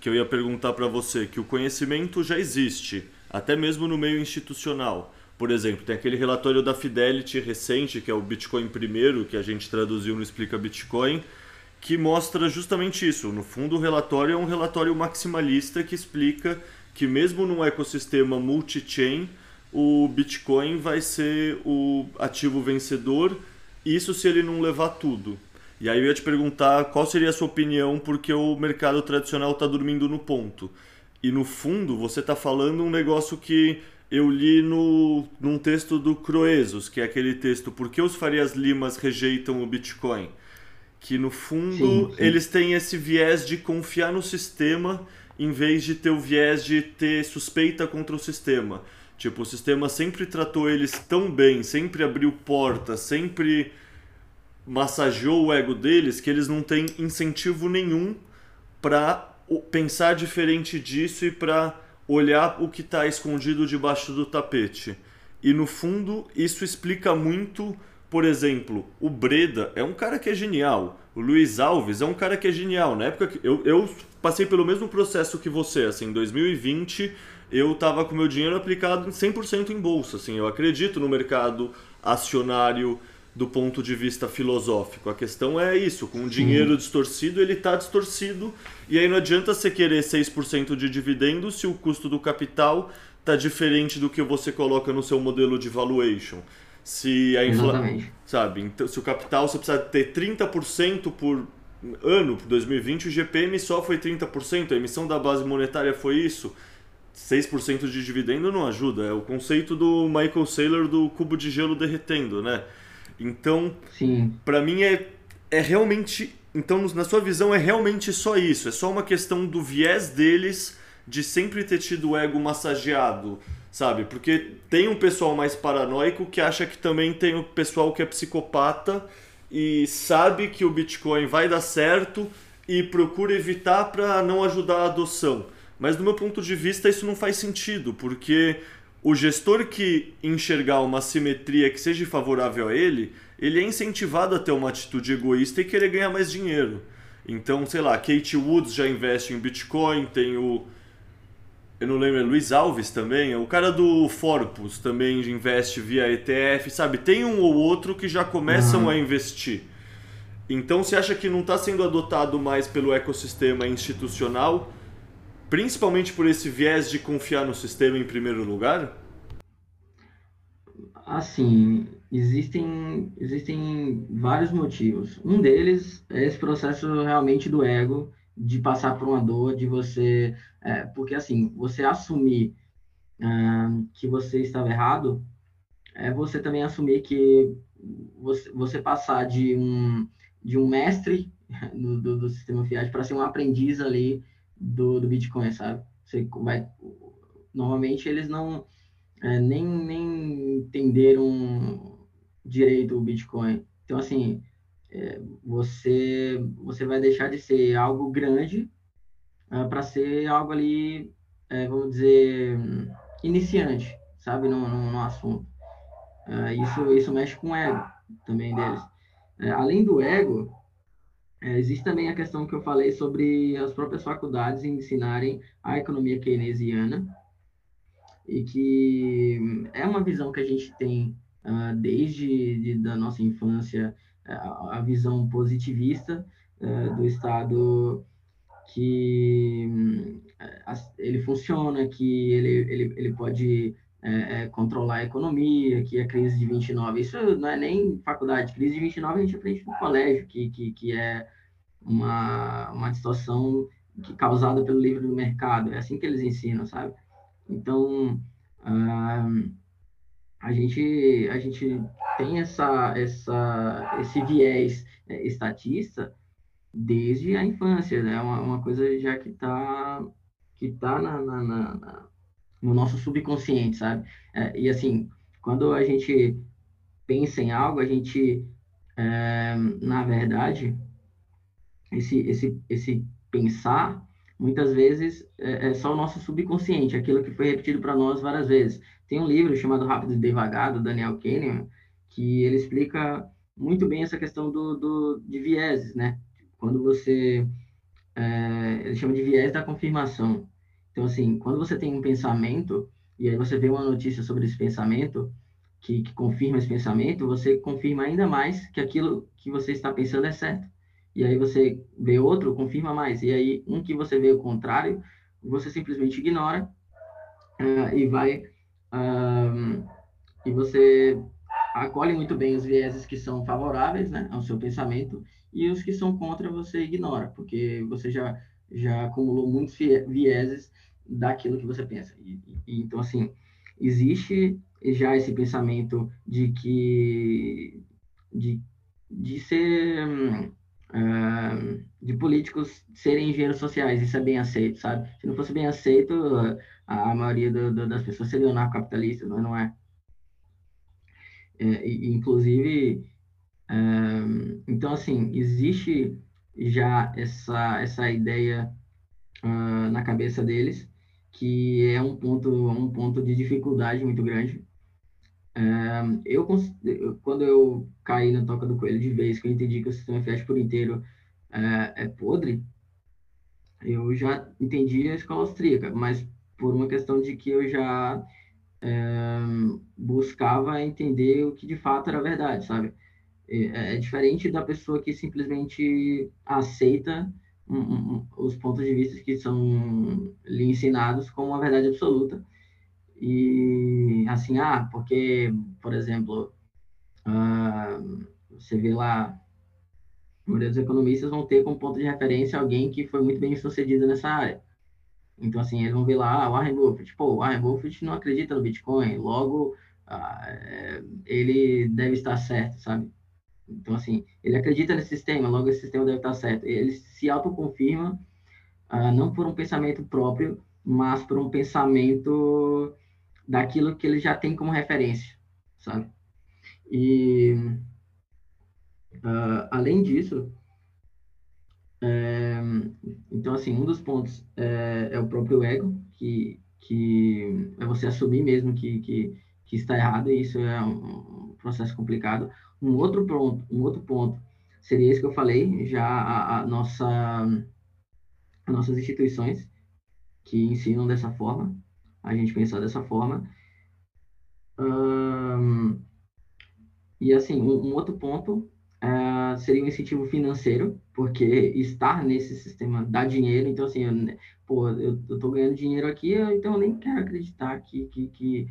que eu ia perguntar para você, que o conhecimento já existe, até mesmo no meio institucional. Por exemplo, tem aquele relatório da Fidelity recente, que é o Bitcoin primeiro, que a gente traduziu no Explica Bitcoin, que mostra justamente isso. No fundo, o relatório é um relatório maximalista que explica que mesmo num ecossistema multi-chain, o Bitcoin vai ser o ativo vencedor, isso se ele não levar tudo. E aí eu ia te perguntar qual seria a sua opinião, porque o mercado tradicional está dormindo no ponto. E no fundo, você está falando um negócio que eu li no, num texto do Croesus, que é aquele texto Por que os Farias Limas rejeitam o Bitcoin? Que no fundo sim, sim. eles têm esse viés de confiar no sistema em vez de ter o viés de ter suspeita contra o sistema. Tipo, o sistema sempre tratou eles tão bem, sempre abriu portas, sempre massageou o ego deles que eles não têm incentivo nenhum para pensar diferente disso e para olhar o que está escondido debaixo do tapete. E no fundo, isso explica muito, por exemplo, o Breda é um cara que é genial. O Luiz Alves é um cara que é genial. Na época que eu, eu passei pelo mesmo processo que você, assim, em 2020 eu estava com meu dinheiro aplicado 100% em bolsa. Assim, eu acredito no mercado acionário do ponto de vista filosófico. A questão é isso, com o dinheiro distorcido, ele está distorcido, e aí não adianta você querer 6% de dividendo se o custo do capital está diferente do que você coloca no seu modelo de valuation. Se a inflação, sabe, então se o capital você precisa ter 30% por ano, por 2020, o GPM só foi 30%, a emissão da base monetária foi isso. 6% de dividendo não ajuda. É o conceito do Michael Saylor do cubo de gelo derretendo, né? Então, para mim é, é realmente. Então, na sua visão, é realmente só isso. É só uma questão do viés deles de sempre ter tido o ego massageado, sabe? Porque tem um pessoal mais paranoico que acha que também tem o pessoal que é psicopata e sabe que o Bitcoin vai dar certo e procura evitar para não ajudar a adoção. Mas do meu ponto de vista isso não faz sentido, porque o gestor que enxergar uma simetria que seja favorável a ele, ele é incentivado a ter uma atitude egoísta e querer ganhar mais dinheiro. Então, sei lá, Kate Woods já investe em Bitcoin, tem o. Eu não lembro, é Luiz Alves também, o cara do Forpus também investe via ETF, sabe? Tem um ou outro que já começam uhum. a investir. Então, você acha que não está sendo adotado mais pelo ecossistema institucional? Principalmente por esse viés de confiar no sistema em primeiro lugar? Assim, existem, existem vários motivos. Um deles é esse processo realmente do ego, de passar por uma dor, de você. É, porque, assim, você assumir uh, que você estava errado, é você também assumir que você, você passar de um, de um mestre *laughs* do, do, do sistema Fiat para ser um aprendiz ali do, do Bitcoin, sabe? Você vai, normalmente eles não é, nem, nem entenderam direito o Bitcoin. Então, assim, é, você, você vai deixar de ser algo grande é, para ser algo ali, é, vamos dizer, iniciante, sabe, no, no, no assunto. É, isso, isso mexe com o ego também deles. É, além do ego, é, existe também a questão que eu falei sobre as próprias faculdades ensinarem a economia keynesiana, e que é uma visão que a gente tem uh, desde de, da nossa infância, uh, a visão positivista uh, do Estado que ele funciona, que ele, ele, ele pode é, é, controlar a economia, que a crise de 29, isso não é nem faculdade, crise de 29 a gente aprende no colégio, que, que, que é uma, uma distorção que, causada pelo livro do mercado, é assim que eles ensinam, sabe? Então, uh, a, gente, a gente tem essa, essa, esse viés é, estatista desde a infância, né? Uma, uma coisa já que está que tá na, na, na, no nosso subconsciente, sabe? É, e assim, quando a gente pensa em algo, a gente, é, na verdade, esse, esse, esse pensar, muitas vezes, é, é só o nosso subconsciente, aquilo que foi repetido para nós várias vezes. Tem um livro chamado Rápido e Devagar, do Daniel Kahneman, que ele explica muito bem essa questão do, do, de vieses, né? Quando você... É, ele chama de viés da confirmação. Então, assim, quando você tem um pensamento, e aí você vê uma notícia sobre esse pensamento, que, que confirma esse pensamento, você confirma ainda mais que aquilo que você está pensando é certo. E aí você vê outro, confirma mais. E aí um que você vê o contrário, você simplesmente ignora uh, e vai... Uh, e você acolhe muito bem os vieses que são favoráveis né, ao seu pensamento e os que são contra você ignora, porque você já, já acumulou muitos vieses daquilo que você pensa. E, e, então, assim, existe já esse pensamento de que de, de ser uh, de políticos serem engenheiros sociais, isso é bem aceito, sabe? Se não fosse bem aceito, a, maioria do, do, das pessoas seriam narcocapitalistas, mas não é. é inclusive, uh, então, assim, existe já essa, essa ideia uh, na cabeça deles que é um ponto, um ponto de dificuldade muito grande. É, eu, quando eu caí na toca do coelho de vez, que eu entendi que o sistema FIAT por inteiro é, é podre, eu já entendi a escola austríaca, mas por uma questão de que eu já buscava entender o que de fato era verdade, sabe? É, é diferente da pessoa que simplesmente aceita os pontos de vista que são lhe ensinados como uma verdade absoluta. E assim, ah, porque, por exemplo, uh, você vê lá, a maioria dos economistas vão ter como ponto de referência alguém que foi muito bem sucedido nessa área. Então, assim, eles vão ver lá, ah, Warren Buffett. Pô, Warren Buffett não acredita no Bitcoin, logo uh, ele deve estar certo, sabe? Então, assim, ele acredita nesse sistema, logo esse sistema deve estar certo. Ele se autoconfirma, uh, não por um pensamento próprio, mas por um pensamento daquilo que ele já tem como referência, sabe? E, uh, além disso, é, então, assim, um dos pontos é, é, o próprio ego, que, que é você assumir mesmo que, que, que está errado, e isso é um processo complicado. Um outro ponto, um outro ponto seria esse que eu falei, já a, a nossa, as nossas instituições que ensinam dessa forma, a gente pensar dessa forma. e assim, um, um, outro ponto uh, seria o incentivo financeiro, porque estar nesse sistema dá dinheiro, então assim, eu, pô, eu, eu tô ganhando dinheiro aqui, então eu nem quero acreditar que, que, que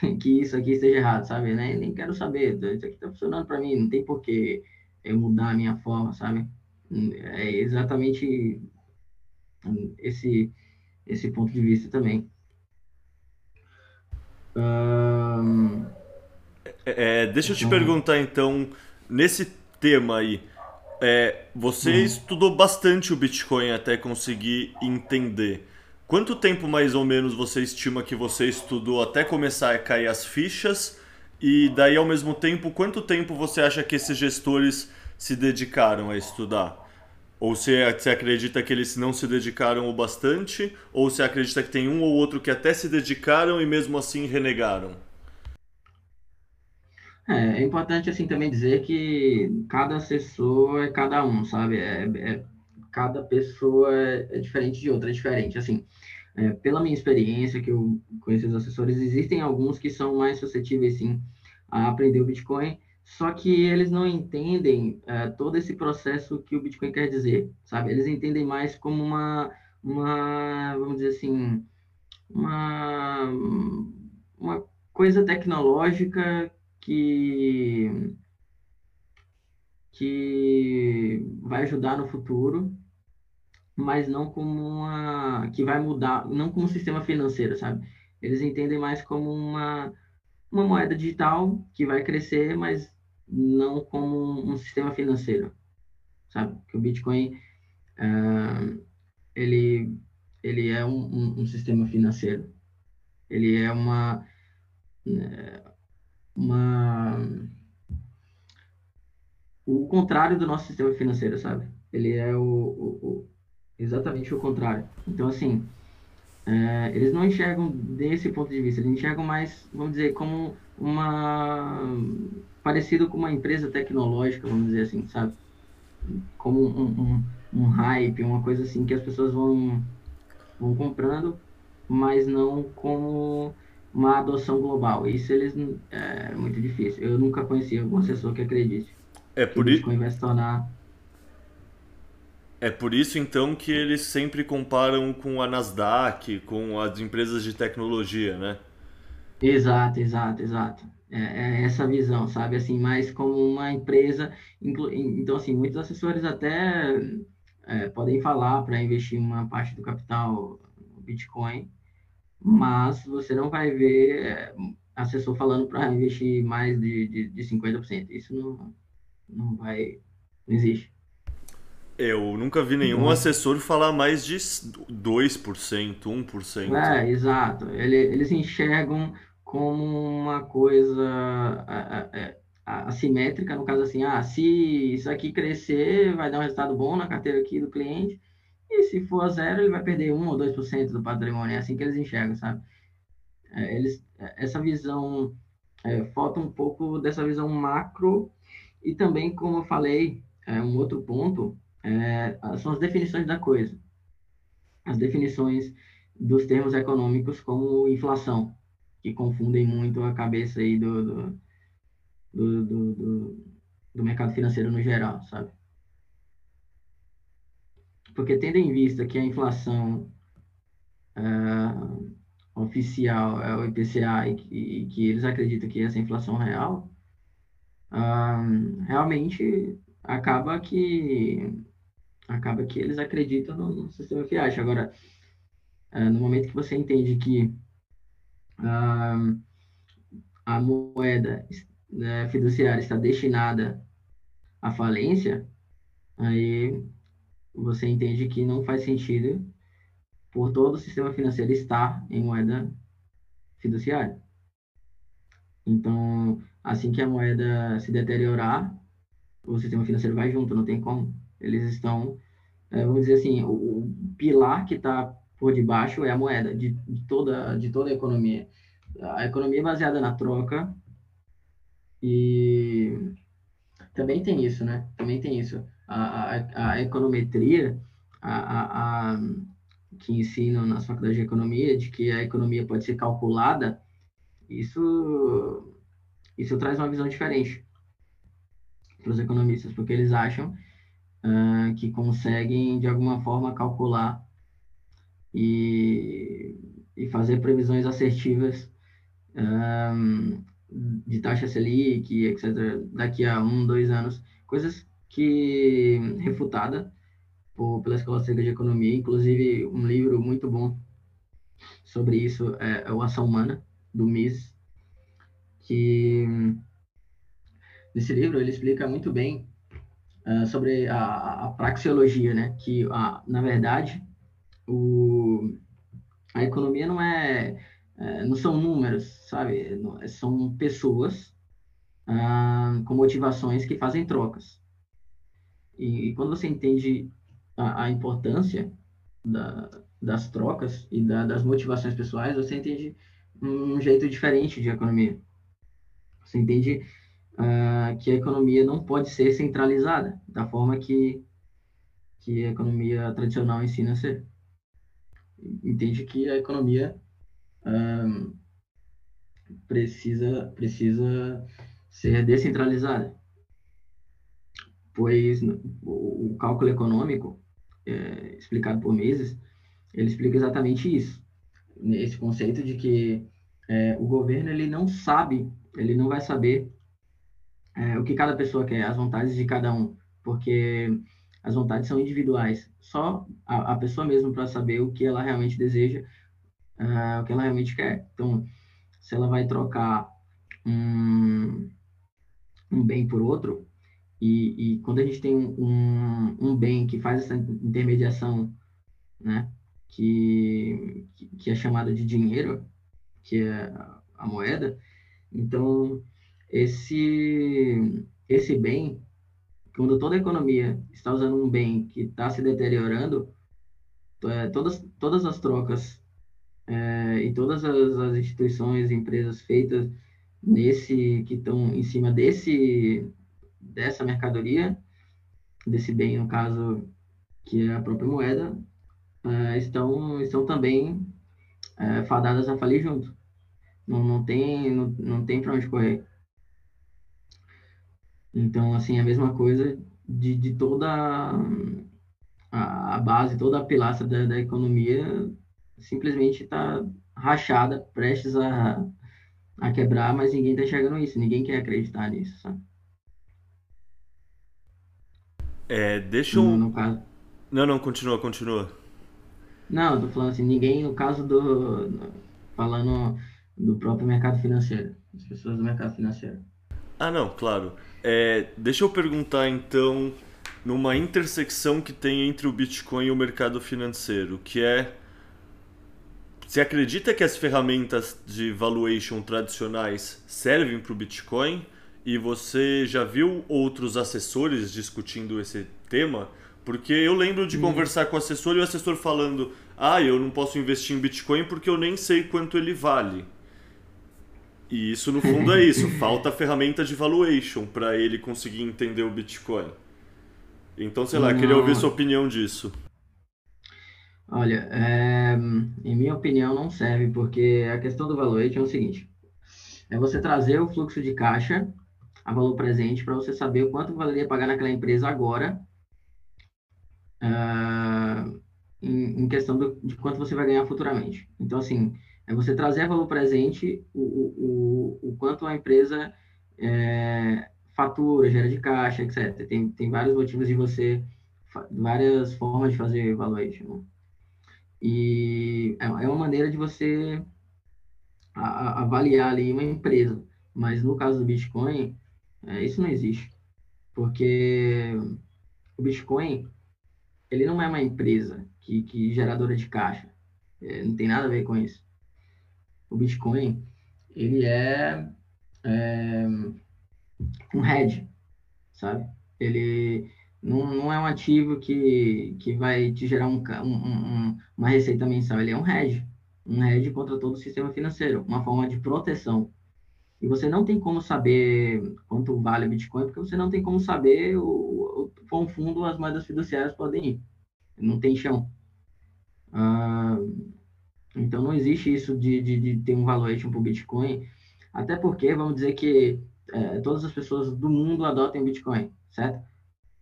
*laughs* que isso aqui esteja errado, sabe? Nem, nem quero saber, isso aqui tá funcionando para mim, não tem por que eu mudar a minha forma, sabe? É exatamente esse, esse ponto de vista também. Um... É, deixa eu te então... perguntar então, nesse tema aí, é, você hum. estudou bastante o Bitcoin até conseguir entender. Quanto tempo mais ou menos você estima que você estudou até começar a cair as fichas? E daí, ao mesmo tempo, quanto tempo você acha que esses gestores se dedicaram a estudar? Ou você, você acredita que eles não se dedicaram o bastante? Ou você acredita que tem um ou outro que até se dedicaram e mesmo assim renegaram? É, é importante assim também dizer que cada assessor é cada um, sabe? É, é cada pessoa é, é, diferente de outra, é diferente. Assim, é, pela minha experiência, que eu conheço os assessores, existem alguns que são mais suscetíveis, sim, a aprender o Bitcoin, só que eles não entendem é, todo esse processo que o Bitcoin quer dizer, sabe? Eles entendem mais como uma, uma vamos dizer assim, uma, uma coisa tecnológica que que vai ajudar no futuro, mas não como uma que vai mudar, não como um sistema financeiro, sabe? Eles entendem mais como uma uma moeda digital que vai crescer, mas não como um sistema financeiro, sabe? Que o Bitcoin uh, ele ele é um, um, um, sistema financeiro, ele é uma uma o contrário do nosso sistema financeiro, sabe? Ele é o, o, o exatamente o contrário. Então assim é, eles não enxergam desse ponto de vista, eles enxergam mais, vamos dizer, como uma parecido com uma empresa tecnológica, vamos dizer assim, sabe? Como um, um, um hype, uma coisa assim que as pessoas vão, vão comprando, mas não como uma adoção global. Isso eles é muito difícil. Eu nunca conheci algum assessor que acredite. É por isso. vai se tornar é por isso então que eles sempre comparam com a Nasdaq, com as empresas de tecnologia, né? Exato, exato, exato. É, é essa visão, sabe? Assim, mais como uma empresa. Inclu... Então, assim, muitos assessores até é, podem falar para investir uma parte do capital no Bitcoin, mas você não vai ver é, assessor falando para investir mais de, de, de 50%. Isso não, não vai. Não existe. Eu nunca vi nenhum Nossa. assessor falar mais de 2%, 1%. É, exato. Eles enxergam como uma coisa assimétrica, no caso assim, ah, se isso aqui crescer, vai dar um resultado bom na carteira aqui do cliente, e se for zero, ele vai perder 1 ou 2% do patrimônio. É assim que eles enxergam, sabe? É, eles, essa visão, é, falta um pouco dessa visão macro, e também, como eu falei, é, um outro ponto é, são as definições da coisa. As definições dos termos econômicos como inflação, que confundem muito a cabeça aí do, do, do, do, do mercado financeiro no geral, sabe? Porque tendo em vista que a inflação uh, oficial é o IPCA e que, e que, eles acreditam que essa inflação real, uh, realmente acaba que acaba que eles acreditam no, no sistema fiat. Agora, uh, no momento que você entende que uh, a moeda uh, fiduciária está destinada à falência, aí você entende que não faz sentido por todo o sistema financeiro estar em moeda fiduciária. Então, assim que a moeda se deteriorar, o sistema financeiro vai junto, não tem como. Eles estão, é, vamos dizer assim, o, o pilar que está por debaixo é a moeda de, de, toda, de toda a economia. A economia é baseada na troca e também tem isso, né? Também tem isso. A, a, a econometria, a, a, que ensinam nas faculdades de economia, de que a economia pode ser calculada, isso, isso traz uma visão diferente para os economistas, porque eles acham uh, que conseguem, de alguma forma, calcular e, e fazer previsões assertivas um, de taxa Selic, etc., daqui a um, dois anos, coisas que refutada por, pela Escola Cega de Economia, inclusive um livro muito bom sobre isso é, é o Ação Humana, do Mises, que nesse livro ele explica muito bem uh, sobre a, a, praxeologia, né? Que, uh, na verdade, o, a economia não é, é não são números, sabe? São pessoas uh, com motivações que fazem trocas. E, e quando você entende a, a importância da, das trocas e da, das motivações pessoais, você entende um jeito diferente de economia. Você entende uh, que a economia não pode ser centralizada da forma que, que a economia tradicional ensina a ser. Entende que a economia uh, precisa, precisa ser descentralizada, pois o, cálculo econômico, é, explicado por meses, ele explica exatamente isso, esse conceito de que é, o governo ele não sabe, ele não vai saber é, o que cada pessoa quer, as vontades de cada um, porque as vontades são individuais. Só a, a pessoa mesmo para saber o que ela realmente deseja, uh, o que ela realmente quer. Então, se ela vai trocar um, um bem por outro, e, e quando a gente tem um, um bem que faz essa intermediação, né, que, que é chamada de dinheiro, que é a moeda, então esse, esse bem, quando toda a economia está usando um bem que está se deteriorando, é, todas, todas as trocas é, e todas as, as instituições, empresas feitas nesse que estão em cima desse dessa mercadoria, desse bem, no caso, que é a própria moeda, uh, estão, estão também uh, fadadas a falir junto. Não, não tem, não, não tem para onde correr. Então, assim, a mesma coisa de, de toda a, a base, toda a pilastra da, da economia simplesmente está rachada, prestes a, a quebrar, mas ninguém está enxergando isso, ninguém quer acreditar nisso, sabe? É, deixa eu. No, no caso... Não, não, continua, continua. Não, eu tô falando assim, ninguém, no caso do. Falando do próprio mercado financeiro, as pessoas do mercado financeiro. Ah, não, claro. É, deixa eu perguntar então, numa intersecção que tem entre o Bitcoin e o mercado financeiro, que é. Você acredita que as ferramentas de valuation tradicionais servem para o Bitcoin? E você já viu outros assessores discutindo esse tema? Porque eu lembro de hum. conversar com o assessor e o assessor falando: ah, eu não posso investir em Bitcoin porque eu nem sei quanto ele vale. E isso, no fundo, é isso. Falta ferramenta de valuation para ele conseguir entender o Bitcoin. Então, sei lá, não. queria ouvir sua opinião disso. Olha, é, em minha opinião, não serve, porque a questão do valuation é o seguinte: é você trazer o fluxo de caixa a valor presente para você saber o quanto valeria pagar naquela empresa agora, uh, em, em, questão do, de quanto você vai ganhar futuramente. Então, assim, é você trazer valor presente o, o, o, quanto a empresa é, fatura, gera de caixa, etc. Tem, tem vários motivos de você, várias formas de fazer valuation. Né? E é, é uma maneira de você avaliar ali uma empresa. Mas no caso do Bitcoin, é, isso não existe. Porque o Bitcoin, ele não é uma empresa que, que geradora de caixa. É, não tem nada a ver com isso. O Bitcoin, ele é, é um hedge, sabe? Ele não, não é um ativo que, que vai te gerar um, um, um, uma receita mensal. Ele é um hedge. Um hedge contra todo o sistema financeiro. Uma forma de proteção e você não tem como saber quanto vale o Bitcoin, porque você não tem como saber o, o quão fundo as moedas fiduciárias podem ir. Não tem chão. Ah, então, não existe isso de, de, de ter um valuation para o Bitcoin, até porque, vamos dizer que é, todas as pessoas do mundo adotem Bitcoin, certo?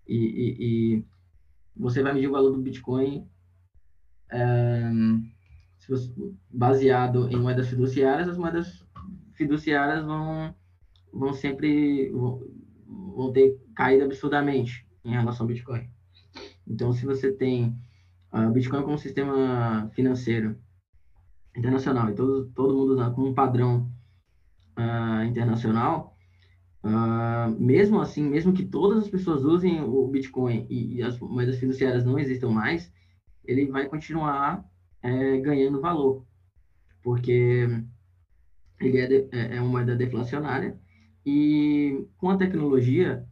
E, e, e você vai medir o valor do Bitcoin é, você, baseado em moedas fiduciárias, as moedas fiduciárias vão, vão sempre vão, vão ter caído absurdamente em relação ao Bitcoin. Então, se você tem o Bitcoin como sistema financeiro internacional e todo, todo mundo usando como um padrão uh, internacional, uh, mesmo assim, mesmo que todas as pessoas usem o Bitcoin e, e as moedas fiduciárias não existam mais, ele vai continuar é, ganhando valor, porque ele é, de, é, é uma moeda deflacionária e com a tecnologia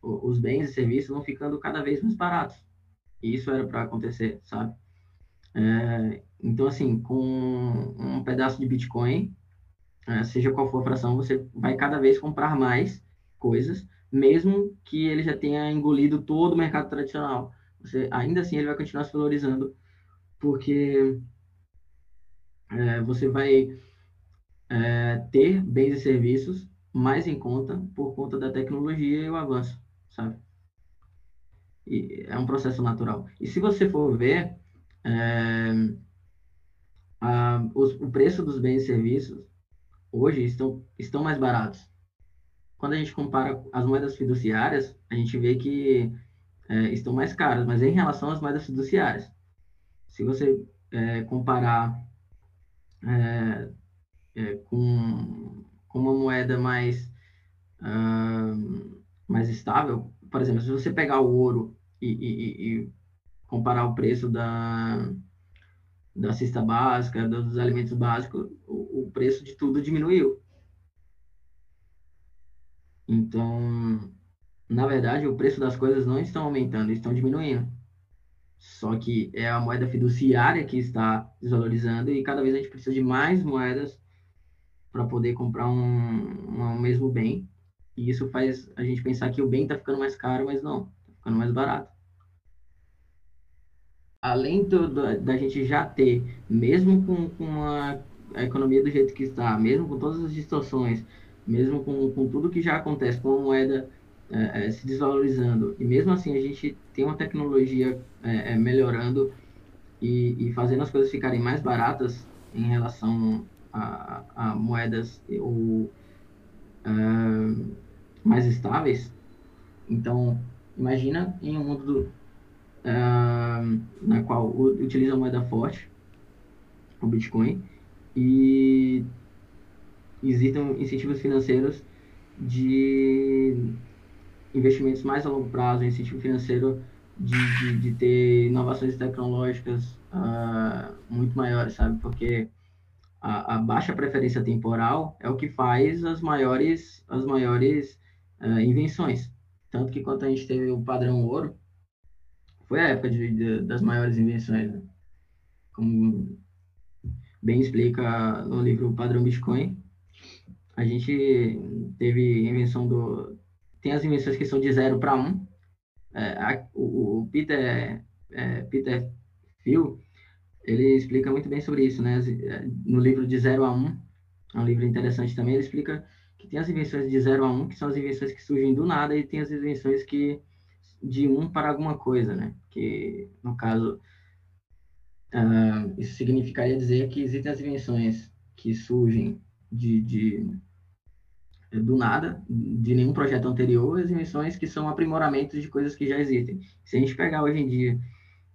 os bens e serviços vão ficando cada vez mais baratos. E isso era para acontecer, sabe? É, então, assim, com um pedaço de Bitcoin, é, seja qual for a fração, você vai cada vez comprar mais coisas, mesmo que ele já tenha engolido todo o mercado tradicional. Você, ainda assim, ele vai continuar se valorizando, porque é, você vai é, ter bens e serviços mais em conta por conta da tecnologia e o avanço, sabe? E é um processo natural. E se você for ver, é, a, os, o preço dos bens e serviços hoje estão, estão mais baratos. Quando a gente compara as moedas fiduciárias, a gente vê que é, estão mais caras, mas em relação às moedas fiduciárias. Se você é, comparar é, é, com, com com uma moeda mais, uh, mais estável, por exemplo, se você pegar o ouro e, e, e comparar o preço da, da cesta básica, dos alimentos básicos, o, o preço de tudo diminuiu. Então, na verdade, o preço das coisas não estão aumentando, estão diminuindo. Só que é a moeda fiduciária que está desvalorizando e cada vez a gente precisa de mais moedas para poder comprar um, um mesmo bem. E isso faz a gente pensar que o bem está ficando mais caro, mas não, está ficando mais barato. Além do, do, da gente já ter, mesmo com, com a, a economia do jeito que está, mesmo com todas as distorções, mesmo com, com tudo que já acontece com a moeda é, é, se desvalorizando, e mesmo assim a gente tem uma tecnologia é, é, melhorando e, e, fazendo as coisas ficarem mais baratas em relação a, a moedas ou é, mais estáveis. Então, imagina em um mundo do, é, na qual utiliza a moeda forte, o Bitcoin, e existem incentivos financeiros de investimentos mais a longo prazo, incentivo financeiro de, de, de ter inovações tecnológicas uh, muito maiores, sabe? Porque a, a, baixa preferência temporal é o que faz as maiores, as maiores uh, invenções. Tanto que quando a gente teve o padrão ouro, foi a época de, de, das maiores invenções. Né? Como bem explica no livro Padrão Bitcoin, a gente teve invenção do, tem as invenções que são de 0 para 1. É, o, Peter, é, Peter Phil, ele explica muito bem sobre isso, né? É, no livro de 0 a 1, é um livro interessante também, ele explica que tem as invenções de 0 a 1, que são as invenções que surgem do nada, e tem as invenções que de 1 para alguma coisa, né? Que, no caso, uh, isso significaria dizer que existem as invenções que surgem de, de do nada, de nenhum projeto anterior, as invenções que são aprimoramentos de coisas que já existem. Se a gente pegar hoje em dia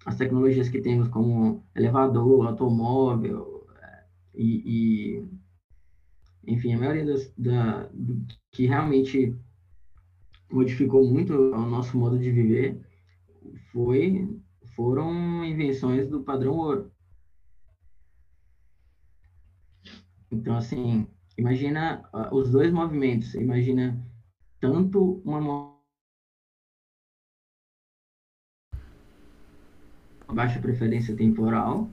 as tecnologias que temos como elevador, automóvel é, e, e enfim, a maioria das, da, que realmente modificou muito o nosso modo de viver foi foram invenções do padrão ouro. Então, assim, Imagina uh, os dois movimentos. Imagina tanto uma baixa preferência temporal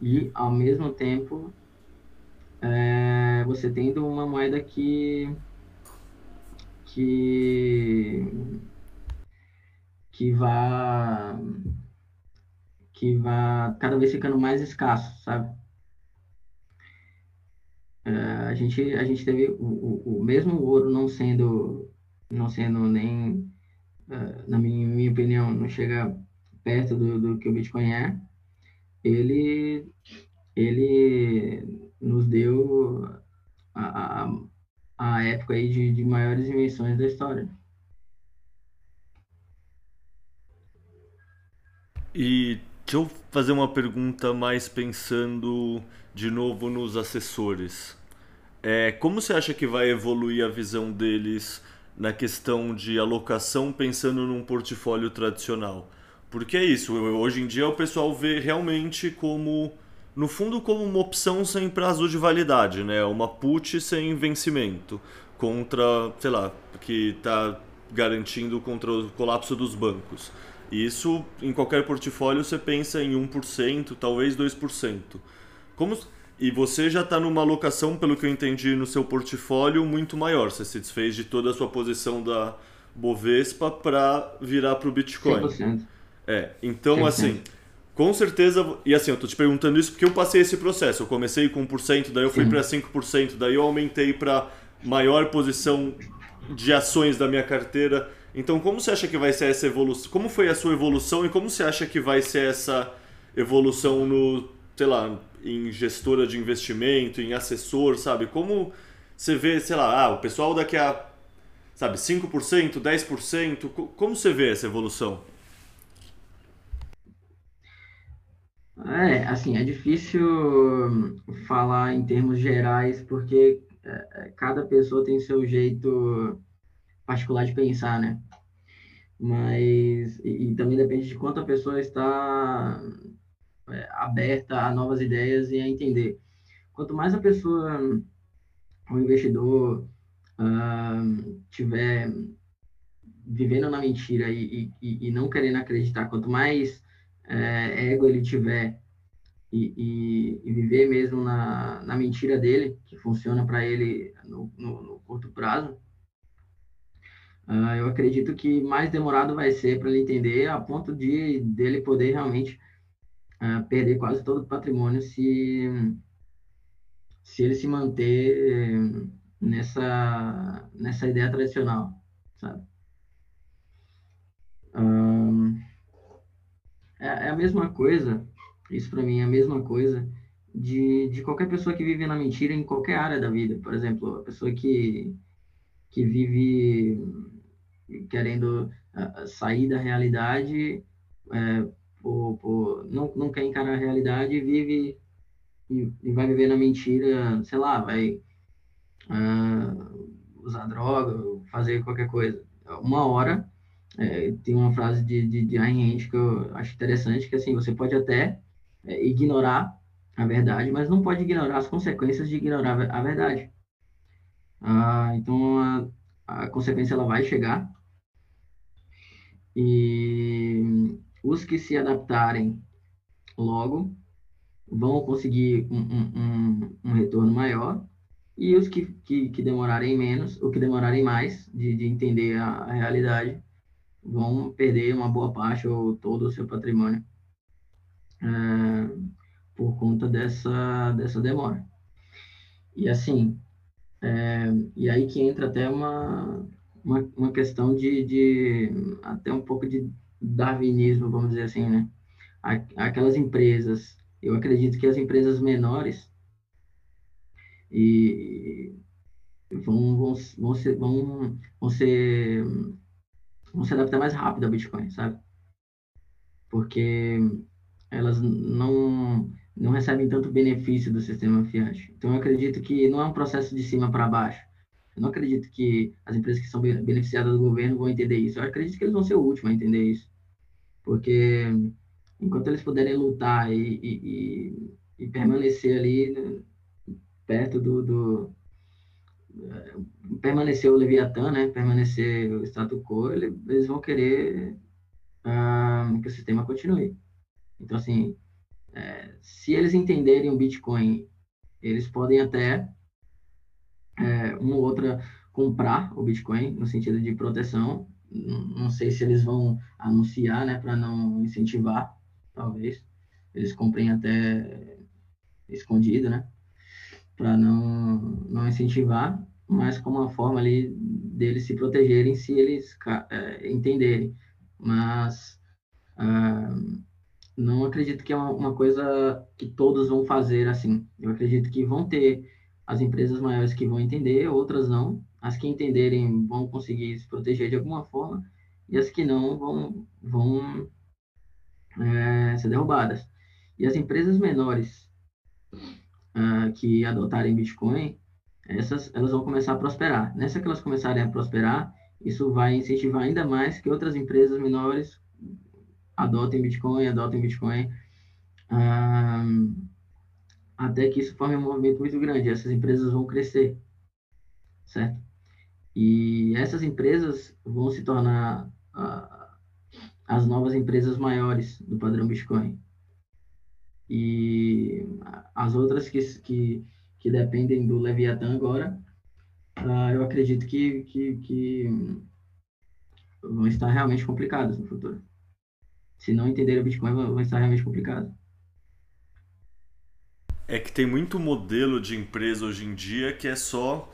e, ao mesmo tempo, é, você tendo uma moeda que que que vá que vá cada vez ficando mais escasso, sabe? Uh, a gente a gente teve o, o, o, mesmo ouro não sendo não sendo nem uh, na minha, minha opinião não chega perto do, do que o Bitcoin é ele ele nos deu a, a época aí de, de maiores invenções da história e deixa eu fazer uma pergunta mais pensando de novo nos assessores. É, como você acha que vai evoluir a visão deles na questão de alocação pensando num portfólio tradicional? Porque é isso, hoje em dia o pessoal vê realmente como, no fundo, como uma opção sem prazo de validade, né? Uma put sem vencimento contra, sei lá, que está garantindo contra o colapso dos bancos. E isso, em qualquer portfólio, você pensa em 1%, talvez 2%. Como e você já está numa alocação, pelo que eu entendi, no seu portfólio muito maior. Você se desfez de toda a sua posição da Bovespa para virar para o Bitcoin. 100%. É, então 100%. assim, com certeza, e assim, eu tô te perguntando isso porque eu passei esse processo. Eu comecei com 1%, daí eu fui para 5%, daí eu aumentei para maior posição de ações da minha carteira. Então, como você acha que vai ser essa evolução? Como foi a sua evolução e como você acha que vai ser essa evolução no, sei lá, em gestora de investimento, em assessor, sabe? Como você vê, sei lá, ah, o pessoal daqui a, sabe, 5%, 10%, como você vê essa evolução? É, assim, é difícil falar em termos gerais, porque é, é, cada pessoa tem seu jeito particular de pensar, né? Mas, e, e também depende de quanto a pessoa está é, aberta a novas ideias e a entender. Quanto mais a pessoa, o investidor, uh, tiver vivendo na mentira e, e, e, não querendo acreditar, quanto mais é, ego ele tiver e, e, e, viver mesmo na, na mentira dele, que funciona para ele no, no, no, curto prazo, uh, eu acredito que mais demorado vai ser para ele entender a ponto de dele poder realmente uh, perder quase todo o patrimônio se, se ele se manter nessa, nessa ideia tradicional, sabe? é, é a mesma coisa, isso para mim é a mesma coisa de, de qualquer pessoa que vive na mentira em qualquer área da vida. Por exemplo, a pessoa que, que vive querendo uh, sair da realidade, é, por, por, não, não quer encarar a realidade e vive e, e vai viver na mentira, sei lá, vai uh, usar droga, fazer qualquer coisa. Uma hora é, tem uma frase de, de, de Ayn Rand que eu acho interessante, que assim, você pode até é, ignorar a verdade, mas não pode ignorar as consequências de ignorar a verdade. Ah, então, a, a consequência ela vai chegar. E os que se adaptarem logo vão conseguir um, um, um, retorno maior e os que, que, que, demorarem menos, ou que demorarem mais de, de entender a, a realidade, vão perder uma boa parte ou todo o seu patrimônio é, por conta dessa, dessa demora. E assim, é, e aí que entra até uma, uma, uma questão de, de, até um pouco de darwinismo, vamos dizer assim, né? Aquelas empresas, eu acredito que as empresas menores e vão, vão, vão, ser, vão, vão ser vão se adaptar mais rápido ao Bitcoin, sabe? Porque elas não, não recebem tanto benefício do sistema fiat. Então, eu acredito que não é um processo de cima para baixo. Eu não acredito que as empresas que são beneficiadas do governo vão entender isso. Eu acredito que eles vão ser o último a entender isso. Porque enquanto eles puderem lutar e, e, e permanecer ali né, perto do, do permanecer o Leviatã, né, permanecer o status quo, eles vão querer uh, que o sistema continue. Então, assim, é, se eles entenderem o Bitcoin, eles podem até, é, uma ou outra, comprar o Bitcoin, no sentido de proteção. Não sei se eles vão anunciar, né, para não incentivar, talvez. Eles comprem até escondido, né? Para não, não incentivar, mas como uma forma ali deles se protegerem se eles é, entenderem. Mas ah, não acredito que é uma, uma, coisa que todos vão fazer assim. Eu acredito que vão ter as empresas maiores que vão entender, outras não. As que entenderem vão conseguir se proteger de alguma forma e as que não vão, vão é, ser derrubadas. E as empresas menores uh, que adotarem Bitcoin, essas elas vão começar a prosperar. Nessa que elas começarem a prosperar, isso vai incentivar ainda mais que outras empresas menores adotem Bitcoin, adotem Bitcoin, uh, até que isso forme um movimento muito grande. Essas empresas vão crescer, certo? E essas empresas vão se tornar uh, as novas empresas maiores do padrão Bitcoin. E as outras que, que, que dependem do Leviathan agora, uh, eu acredito que, que, que vão estar realmente complicadas no futuro. Se não entender o Bitcoin, vão estar realmente complicadas. É que tem muito modelo de empresa hoje em dia que é só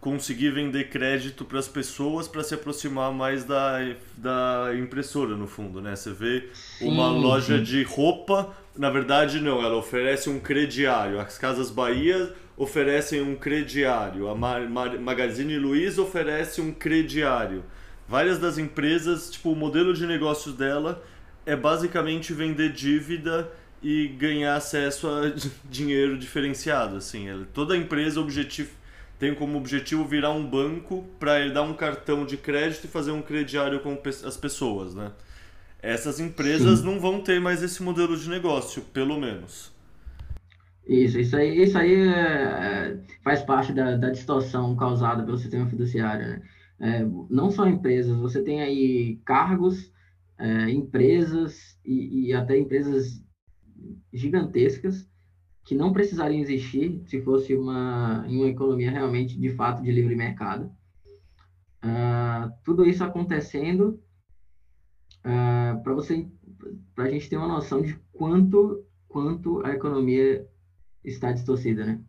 conseguir vender crédito para as pessoas para se aproximar mais da, da impressora, no fundo, né? Você vê sim, uma loja sim. de roupa, na verdade não, ela oferece um crediário. As Casas Bahia oferecem um crediário, a Magazine Luiza oferece um crediário. Várias das empresas, tipo, o modelo de negócios dela é basicamente vender dívida e ganhar acesso a *laughs* dinheiro diferenciado, assim. Toda empresa, o objetivo tem como objetivo virar um banco para ele dar um cartão de crédito e fazer um crediário com as pessoas, né? Essas empresas Sim. não vão ter mais esse modelo de negócio, pelo menos. Isso, isso aí, isso aí é, faz parte da, da distorção causada pelo sistema fiduciário, né? É, não só empresas, você tem aí cargos, é, empresas e, e até empresas gigantescas que não precisariam existir se fosse uma, uma economia realmente, de fato, de livre mercado. Uh, tudo isso acontecendo uh, ah, para você, para a gente ter uma noção de quanto, quanto a economia está distorcida, né?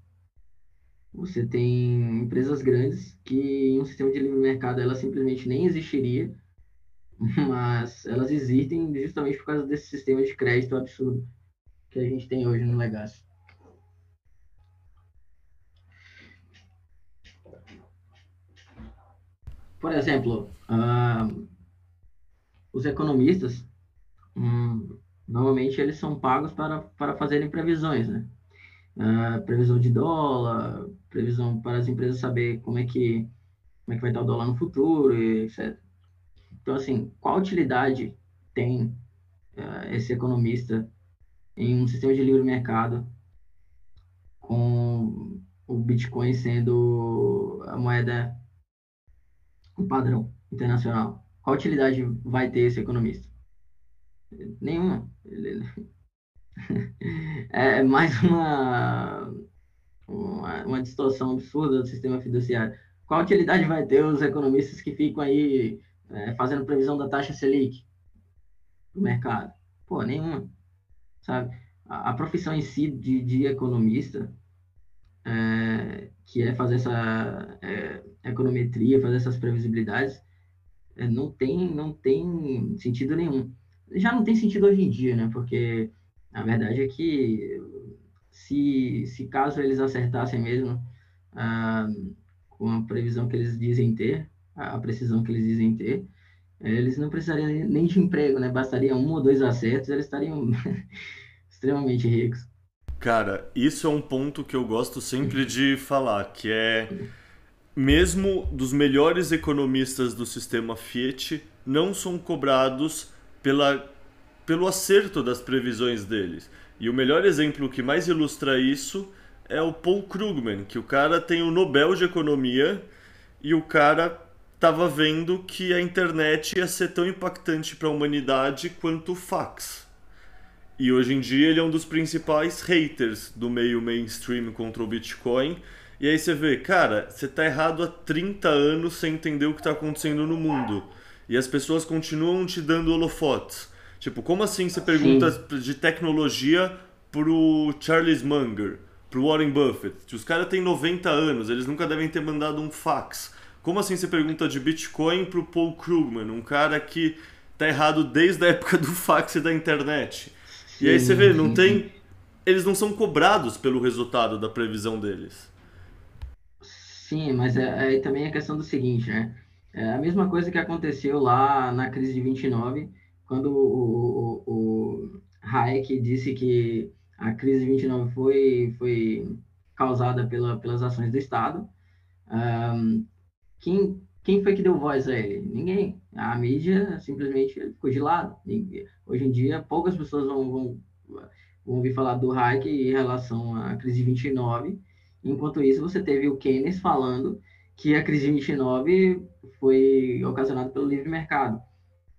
Você tem empresas grandes que em um sistema de livre mercado ela simplesmente nem existiria, *laughs* mas elas existem justamente por causa desse sistema de crédito absurdo que a gente tem hoje no legado. Por exemplo, uh, os economistas, um, normalmente eles são pagos para, para fazerem previsões, né? Uh, previsão de dólar, previsão para as empresas saber como é que como é que vai estar o dólar no futuro, etc. Então, assim, qual utilidade tem uh, esse economista em um sistema de livre mercado com o Bitcoin sendo a moeda um padrão internacional. Qual utilidade vai ter esse economista? Nenhuma. *laughs* É mais uma, uma, uma distorção absurda do sistema fiduciário. Qual utilidade vai ter os economistas que ficam aí é, fazendo previsão da taxa Selic no mercado? Pô, nenhuma. Sabe? A, a profissão em si de, de economista é, que é fazer essa é, econometria, fazer essas previsibilidades, é, não tem não tem sentido nenhum. Já não tem sentido hoje em dia, né? Porque a verdade é que se, se caso eles acertassem mesmo ah, com a previsão que eles dizem ter, a precisão que eles dizem ter, eles não precisariam nem de emprego, né? Bastaria um ou dois acertos, eles estariam *laughs* extremamente ricos. Cara, isso é um ponto que eu gosto sempre de falar, que é mesmo dos melhores economistas do sistema Fiat não são cobrados pela, pelo acerto das previsões deles. E o melhor exemplo que mais ilustra isso é o Paul Krugman, que o cara tem o Nobel de Economia e o cara estava vendo que a internet ia ser tão impactante para a humanidade quanto o fax. E hoje em dia ele é um dos principais haters do meio mainstream contra o Bitcoin. E aí você vê, cara, você tá errado há 30 anos sem entender o que tá acontecendo no mundo. E as pessoas continuam te dando holofotes. Tipo, como assim você pergunta Sim. de tecnologia pro Charles Munger, pro Warren Buffett? Os caras têm 90 anos, eles nunca devem ter mandado um fax. Como assim você pergunta de Bitcoin pro Paul Krugman, um cara que tá errado desde a época do fax e da internet? E aí você vê, não tem. Eles não são cobrados pelo resultado da previsão deles. Sim, mas é, é também a questão do seguinte, né? É a mesma coisa que aconteceu lá na crise de 29, quando o, o, o Hayek disse que a crise de 29 foi, foi causada pela, pelas ações do Estado. Um, quem, quem foi que deu voz a ele? Ninguém. A mídia simplesmente ficou de lado. Hoje em dia, poucas pessoas vão, vão, vão ouvir falar do Hayek em relação à crise de 29. Enquanto isso, você teve o Keynes falando que a crise de 29 foi ocasionada pelo livre mercado.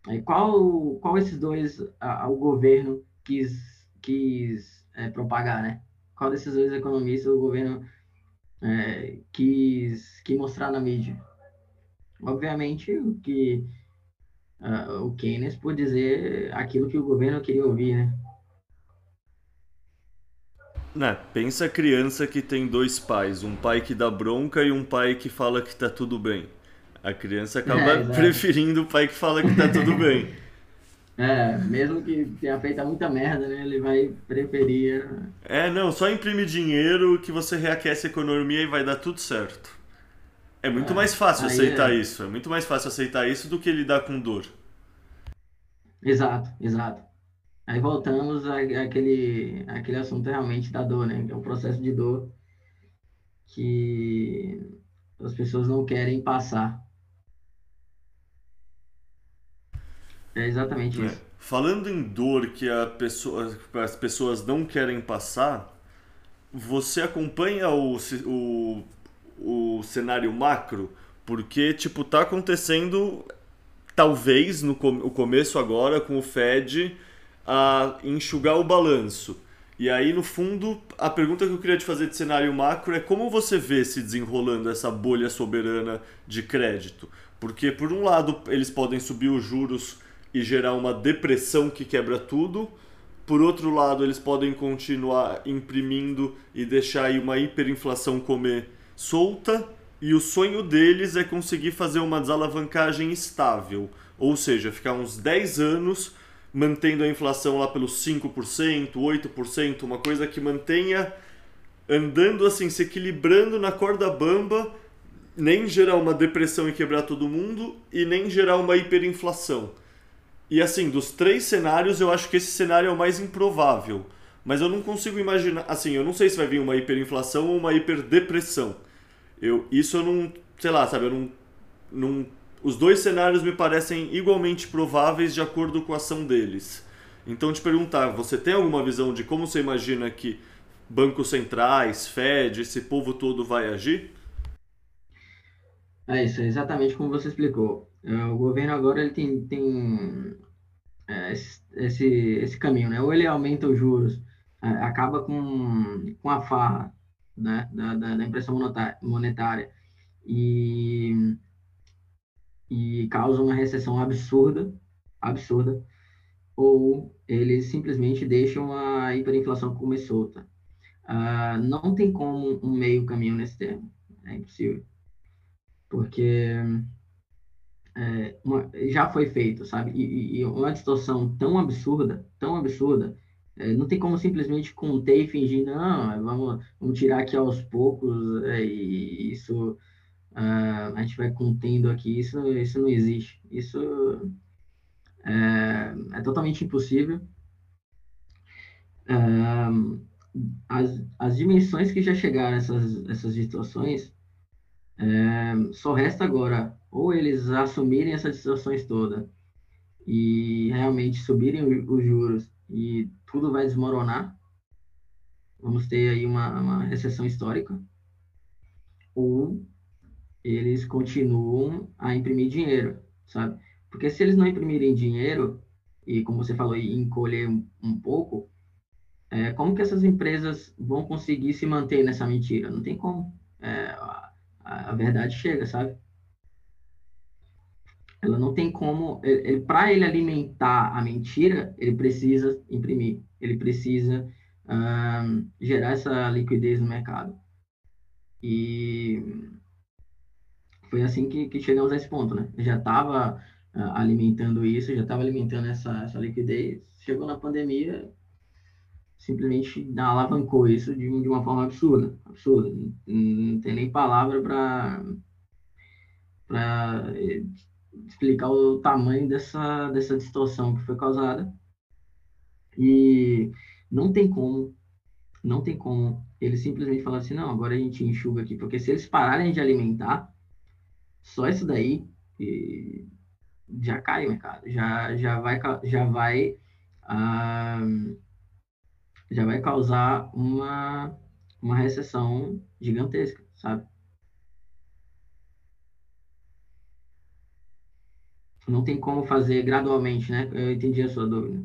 Aí, qual, qual esses dois a, o governo quis, quis é, propagar, né? Qual desses dois economistas o governo é, quis, quis mostrar na mídia? Obviamente, o que uh, o Keynes por dizer aquilo que o governo queria ouvir, né? Né, pensa a criança que tem dois pais, um pai que dá bronca e um pai que fala que tá tudo bem. A criança acaba é, preferindo o pai que fala que tá tudo bem. *laughs* É, mesmo que tenha feito muita merda, né? Ele vai preferir. É, não, só imprime dinheiro que você reaquece a economia e vai dar tudo certo. É muito é, mais fácil aceitar é... isso. É muito mais fácil aceitar isso do que lidar com dor. Exato, exato. Aí voltamos àquele, àquele assunto realmente da dor, né? É um processo de dor que as pessoas não querem passar. É exatamente é. isso. Falando em dor que pessoa, as pessoas não querem passar, você acompanha o, o, o cenário macro? Porque, tipo, tá acontecendo, talvez, no o começo agora, com o Fed, a enxugar o balanço. E aí, no fundo, a pergunta que eu queria te fazer de cenário macro é como você vê se desenrolando essa bolha soberana de crédito? Porque, por um lado, eles podem subir os juros e gerar uma depressão que quebra tudo. Por outro lado, eles podem continuar imprimindo e deixar aí uma hiperinflação comer solta. E o sonho deles é conseguir fazer uma desalavancagem estável, ou seja, ficar uns 10 anos mantendo a inflação lá pelos 5%, 8%, uma coisa que mantenha andando assim, se equilibrando na corda bamba, nem gerar uma depressão e quebrar todo mundo e nem gerar uma hiperinflação. E assim, dos três cenários, eu acho que esse cenário é o mais improvável. Mas eu não consigo imaginar, assim, eu não sei se vai vir uma hiperinflação ou uma hiperdepressão. Eu, isso eu não, sei lá, sabe, eu não, não os dois cenários me parecem igualmente prováveis de acordo com a ação deles. Então, te perguntar, você tem alguma visão de como você imagina que bancos centrais, Fed, esse povo todo vai agir? É isso, é exatamente como você explicou. É, o governo agora ele tem, tem é, esse, esse caminho, né? Ou ele aumenta os juros, acaba com, com a farra né? da, da, da impressão monetária e e causa uma recessão absurda, absurda, ou eles simplesmente deixam a hiperinflação comer solta. Uh, não tem como um meio caminho nesse termo, é impossível, porque é, uma, já foi feito, sabe? E, e, uma distorção tão absurda, tão absurda, é, não tem como simplesmente conter e fingir, não, vamos, vamos tirar aqui aos poucos, é, e isso uh, a gente vai contendo aqui, isso, isso não existe. Isso é, é totalmente impossível. Uh, as, as dimensões que já chegaram essas, essas distorções, é, só resta agora ou eles assumirem essas distorções todas e realmente subirem os juros e tudo vai desmoronar, vamos ter aí uma, uma recessão histórica, ou eles continuam a imprimir dinheiro, sabe? Porque se eles não imprimirem dinheiro, e como você falou, encolher um, pouco, é, como que essas empresas vão conseguir se manter nessa mentira? Não tem como. É, a, a, verdade chega, sabe? Ela não tem como. Para ele alimentar a mentira, ele precisa imprimir. Ele precisa gerar essa liquidez no mercado. E foi assim que, que chegamos a esse ponto, né? Já estava uh, ah, alimentando isso, já estava alimentando essa, essa liquidez. Chegou na pandemia, simplesmente alavancou isso de, de uma forma absurda, absurda. Não, não tem nem palavra para explicar o tamanho dessa dessa distorção que foi causada. E não tem como, não tem como eles simplesmente falar assim, não, agora a gente enxuga aqui, porque se eles pararem de alimentar, só isso daí já cai o mercado, já, já vai, já vai, ah, já vai causar uma, uma recessão gigantesca, sabe? Não tem como fazer gradualmente, né? Eu entendi a sua dúvida.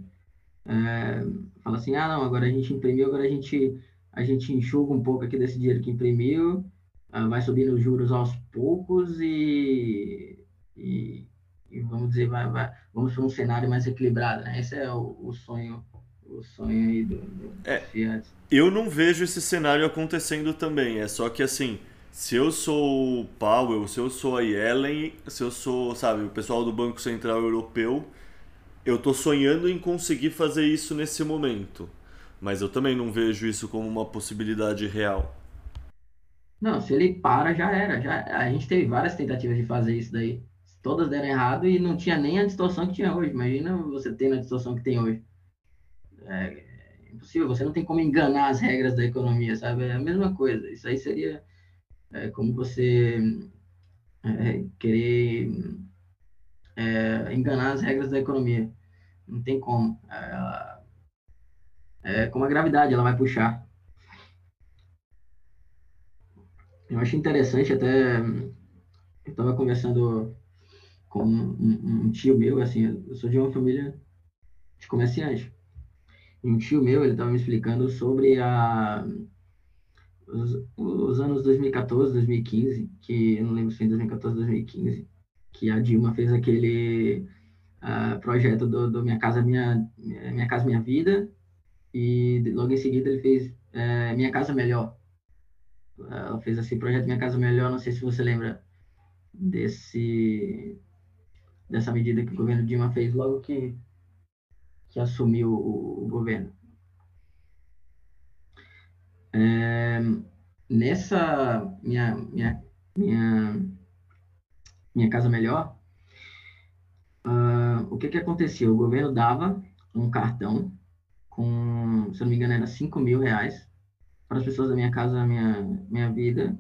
É, fala assim, ah, não, agora a gente imprimiu, agora a gente, a gente enxuga um pouco aqui desse dinheiro que imprimiu, ah, vai subindo os juros aos poucos e, e, e vamos dizer, vai, vai, vamos para um cenário mais equilibrado, né? Esse é o, o sonho o sonho aí do, do é, Fiat. Eu não vejo esse cenário acontecendo também. É só que assim, se eu sou o Powell, se eu sou a Yellen, se eu sou, sabe, o pessoal do Banco Central Europeu, eu tô sonhando em conseguir fazer isso nesse momento. Mas eu também não vejo isso como uma possibilidade real. Não, se ele para, já era. Já, a gente teve várias tentativas de fazer isso daí. Todas deram errado e não tinha nem a distorção que tinha hoje. Imagina você tendo a distorção que tem hoje. É, é impossível, você não tem como enganar as regras da economia, sabe? É a mesma coisa. Isso aí seria. É como você é, querer é, enganar as regras da economia. Não tem como. É, é como a gravidade, ela vai puxar. Eu acho interessante até. Eu estava conversando com um, um, tio meu, assim, eu sou de uma família de comerciante. E um tio meu, ele estava me explicando sobre a, os, os, anos 2014, 2015, que eu não lembro se foi 2014, 2015, que a Dilma fez aquele uh, projeto do, do, Minha Casa Minha, Minha Casa Minha Vida, e logo em seguida ele fez uh, Minha Casa Melhor. Ela fez esse projeto Minha Casa Melhor, não sei se você lembra desse dessa medida que o governo Dilma fez logo que, que assumiu o, o governo. É, nessa minha, minha, minha, minha Casa Melhor, uh, o que, que aconteceu? O governo dava um cartão com, se não me engano, era 5 mil reais para as pessoas da minha casa, minha, minha vida,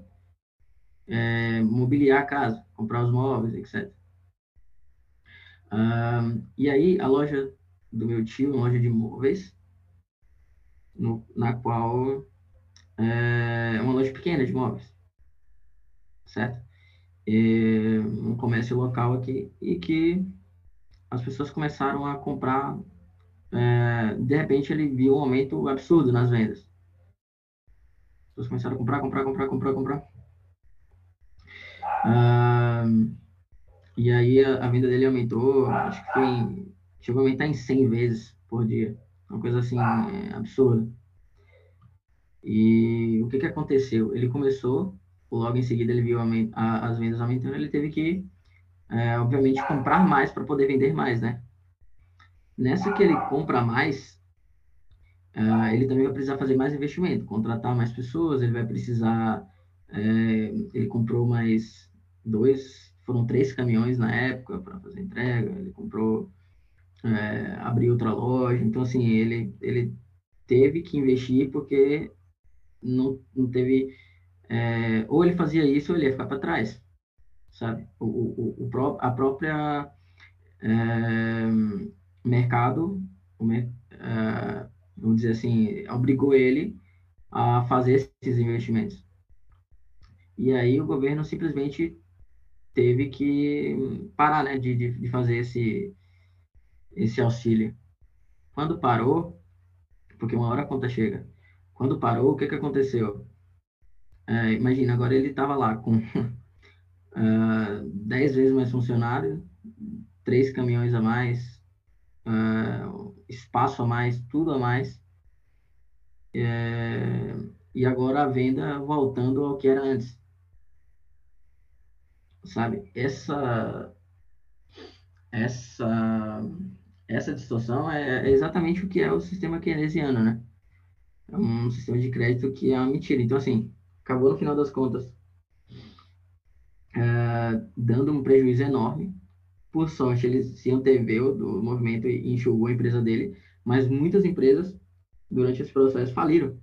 é, mobiliar a casa, comprar os móveis, etc. e aí, a loja do meu tio, uma loja de móveis, no, na qual é uma loja pequena de móveis, certo? É um comércio local aqui e que as pessoas começaram a comprar. É, de repente, ele viu um aumento absurdo nas vendas pessoas começaram a comprar, comprar, comprar, comprar, comprar. Ah, e aí a, a, venda dele aumentou, acho que foi, chegou a aumentar em 100 vezes por dia. Uma coisa assim, é, absurda. E o que que aconteceu? Ele começou, logo em seguida ele viu a, as vendas aumentando, ele teve que, é, obviamente, comprar mais para poder vender mais, né? Nessa que ele compra mais, Uh, ele também vai precisar fazer mais investimento, contratar mais pessoas, ele vai precisar. É, ele comprou mais dois, foram três caminhões na época para fazer entrega, ele comprou, é, abriu outra loja, então assim, ele, ele teve que investir porque não, não teve. É, ou ele fazia isso ou ele ia ficar para trás, sabe? O, o, o, a própria é, mercado, é, vamos dizer assim, obrigou ele a fazer esses investimentos. E aí o governo simplesmente teve que parar, né, de, de fazer esse, esse auxílio. Quando parou, porque uma hora a conta chega, quando parou, o que, que aconteceu? É, imagina, agora ele estava lá com uh, *laughs* dez vezes mais funcionário, três caminhões a mais, uh, espaço a mais, tudo a mais. É, e agora a venda voltando ao que era antes. Sabe? Essa essa essa distorção é, é exatamente o que é o sistema keynesiano, né? É um sistema de crédito que é uma mentira. Então, assim, acabou no final das contas é, dando um prejuízo enorme por sorte, eles iam ter veio do movimento e enxugou a empresa dele, mas muitas empresas, durante esse processo, faliram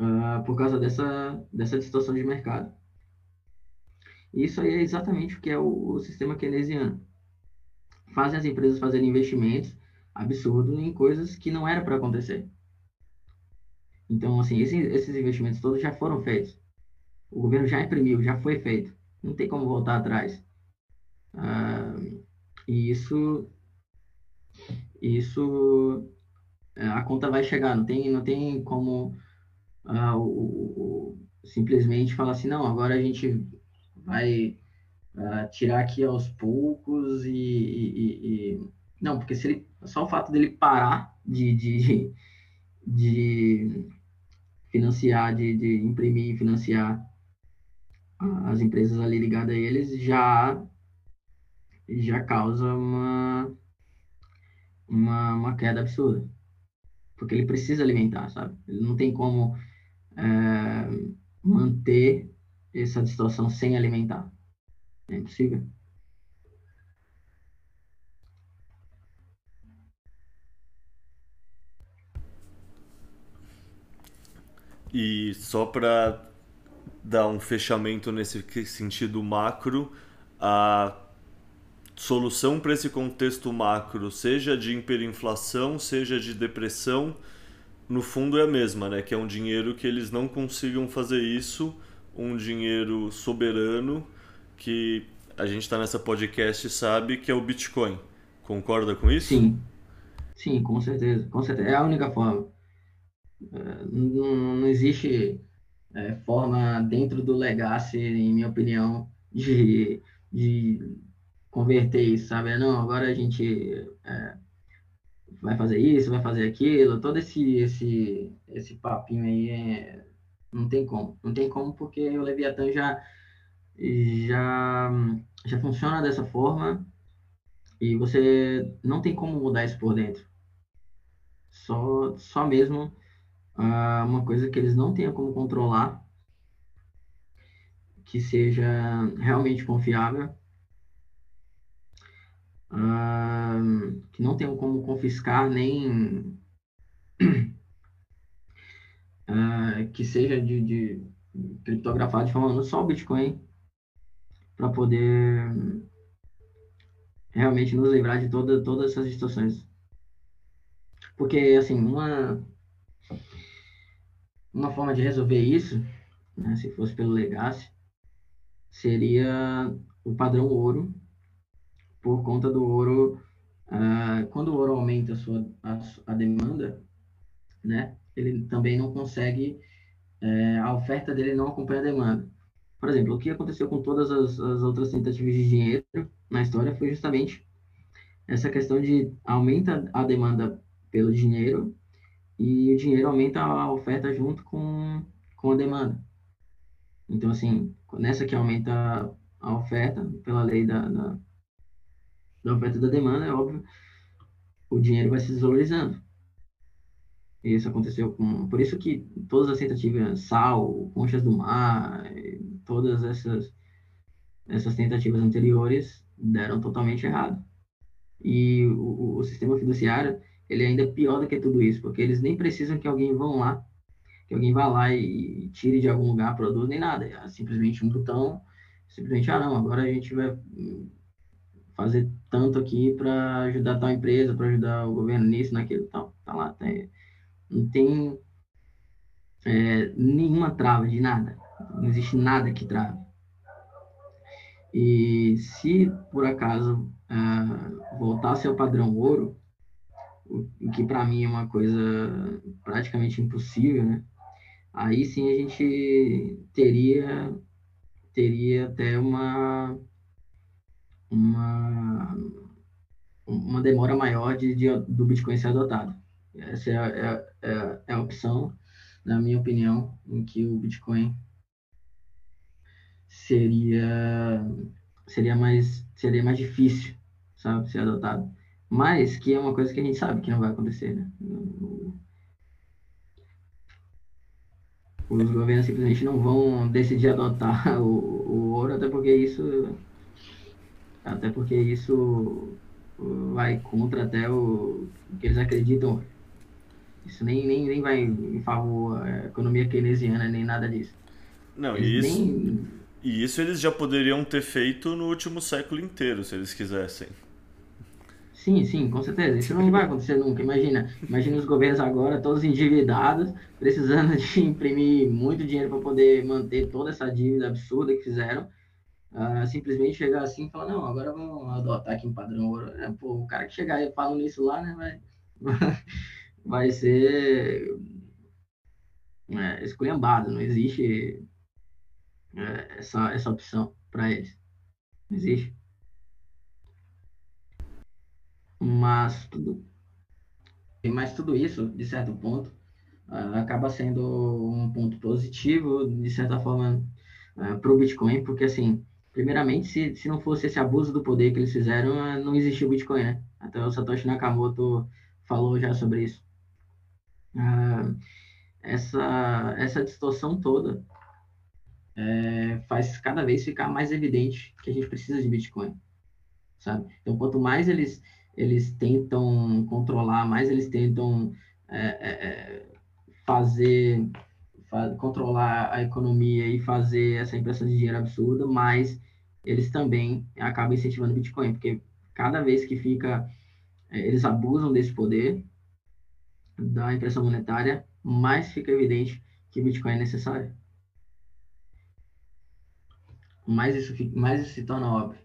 uh, por causa dessa, dessa distorção de mercado. Isso aí é exatamente o que é o, o sistema keynesiano. Fazem as empresas fazerem investimentos absurdos em coisas que não era para acontecer. Então, assim, esses, esses investimentos todos já foram feitos. O governo já imprimiu, já foi feito. Não tem como voltar atrás. Ah, e isso, isso, é, a conta vai chegar, não tem, não tem como ah, o, o, simplesmente falar assim, não, agora a gente vai ah, tirar aqui aos poucos e, e, e, não, porque se ele, só o fato dele parar de, de, *laughs* de financiar, de, de imprimir e financiar as empresas ali ligadas a eles já já causa uma, uma, uma queda absurda. Porque ele precisa alimentar, sabe? Ele não tem como é, manter essa distorção sem alimentar. É impossível. E só para dar um fechamento nesse sentido macro, a solução para esse contexto macro, seja de hiperinflação, seja de depressão, no fundo é a mesma, né? Que é um dinheiro que eles não consigam fazer isso, um dinheiro soberano que a gente está nessa podcast sabe que é o Bitcoin. Concorda com isso? Sim. Sim, com certeza. Com certeza. É a única forma. É, não, não existe é, forma dentro do legacy, em minha opinião, de, de converter isso, sabe? Não, agora a gente é, vai fazer isso, vai fazer aquilo, todo esse esse esse papinho aí é, não tem como, não tem como porque o Leviatã já já já funciona dessa forma e você não tem como mudar isso por dentro. Só só mesmo uh, uma coisa que eles não tenham como controlar que seja realmente confiável uh, que não tenham como confiscar nem uh, *clears throat* que seja de, de criptografado forma só o Bitcoin para poder realmente nos livrar de toda, todas essas situações. Porque, assim, uma, uma forma de resolver isso, né, se fosse pelo Legacy, seria o padrão ouro, por conta do ouro, uh, quando o ouro aumenta a sua a, a, demanda, né, ele também não consegue, uh, a oferta dele não acompanha a demanda. Por exemplo, o que aconteceu com todas as, as outras tentativas de dinheiro na história foi justamente essa questão de aumenta a demanda pelo dinheiro e o dinheiro aumenta a oferta junto com, com a demanda. Então, assim, nessa que aumenta a oferta pela lei da, da da oferta e da demanda, é óbvio, o dinheiro vai se desvalorizando. Isso aconteceu com. Por isso que todas as tentativas, sal, conchas do mar, todas essas, essas tentativas anteriores deram totalmente errado. E o, o sistema fiduciário, ele é ainda pior do que tudo isso, porque eles nem precisam que alguém vá lá, que alguém vá lá e tire de algum lugar produto, nem nada. É simplesmente um botão, simplesmente, ah, não, agora a gente vai fazer tanto aqui para ajudar tal empresa, para ajudar o governo nisso, naquilo, tal. Tá lá, tá, não tem é, nenhuma trava de nada. Não existe nada que trave. E se por acaso uh, voltasse ao padrão ouro, o que para mim é uma coisa praticamente impossível, né? Aí sim a gente teria teria até uma uma, uma demora maior de, de, do Bitcoin ser adotado. Essa é, é, é, é a opção, na minha opinião, em que o Bitcoin seria seria mais seria mais difícil, sabe, ser adotado. Mas que é uma coisa que a gente sabe que não vai acontecer, né? Os governos simplesmente não vão decidir adotar *laughs* o, o ouro, até porque isso até porque isso vai contra até o, que eles acreditam. Isso nem, nem, nem vai em favor da economia keynesiana, nem nada disso. Não, e isso, nem... e isso eles já poderiam ter feito no último século inteiro, se eles quisessem. Sim, sim, com certeza. Isso não vai acontecer nunca. Imagina, imagina os governos agora todos endividados, precisando *laughs* de imprimir muito dinheiro para poder manter toda essa dívida absurda que fizeram uh, simplesmente chegar assim e falar, não, agora vamos adotar aqui um padrão ouro. É, pô, o cara que chegar falando isso lá, né, vai, *laughs* vai ser é, esculhambado, não existe é, essa, essa opção para eles. Não existe. Mas tudo, mas tudo isso, de certo ponto, uh, acaba sendo um ponto positivo, de certa forma, uh, para o Bitcoin, porque assim, primeiramente, se, se não fosse esse abuso do poder que eles fizeram, eh, não existia o Bitcoin, né? Até o Satoshi Nakamoto falou já sobre isso. Ah, essa, essa distorção toda é, faz cada vez ficar mais evidente que a gente precisa de Bitcoin, sabe? Então, quanto mais eles, eles tentam controlar, mais eles tentam é, é, fazer controlar a economia e fazer essa impressão de dinheiro absurda, mas eles também acabam incentivando o Bitcoin, porque cada vez que fica, é, eles abusam desse poder da impressão monetária, mais fica evidente que o Bitcoin é necessário. Mais isso, mais isso se torna óbvio.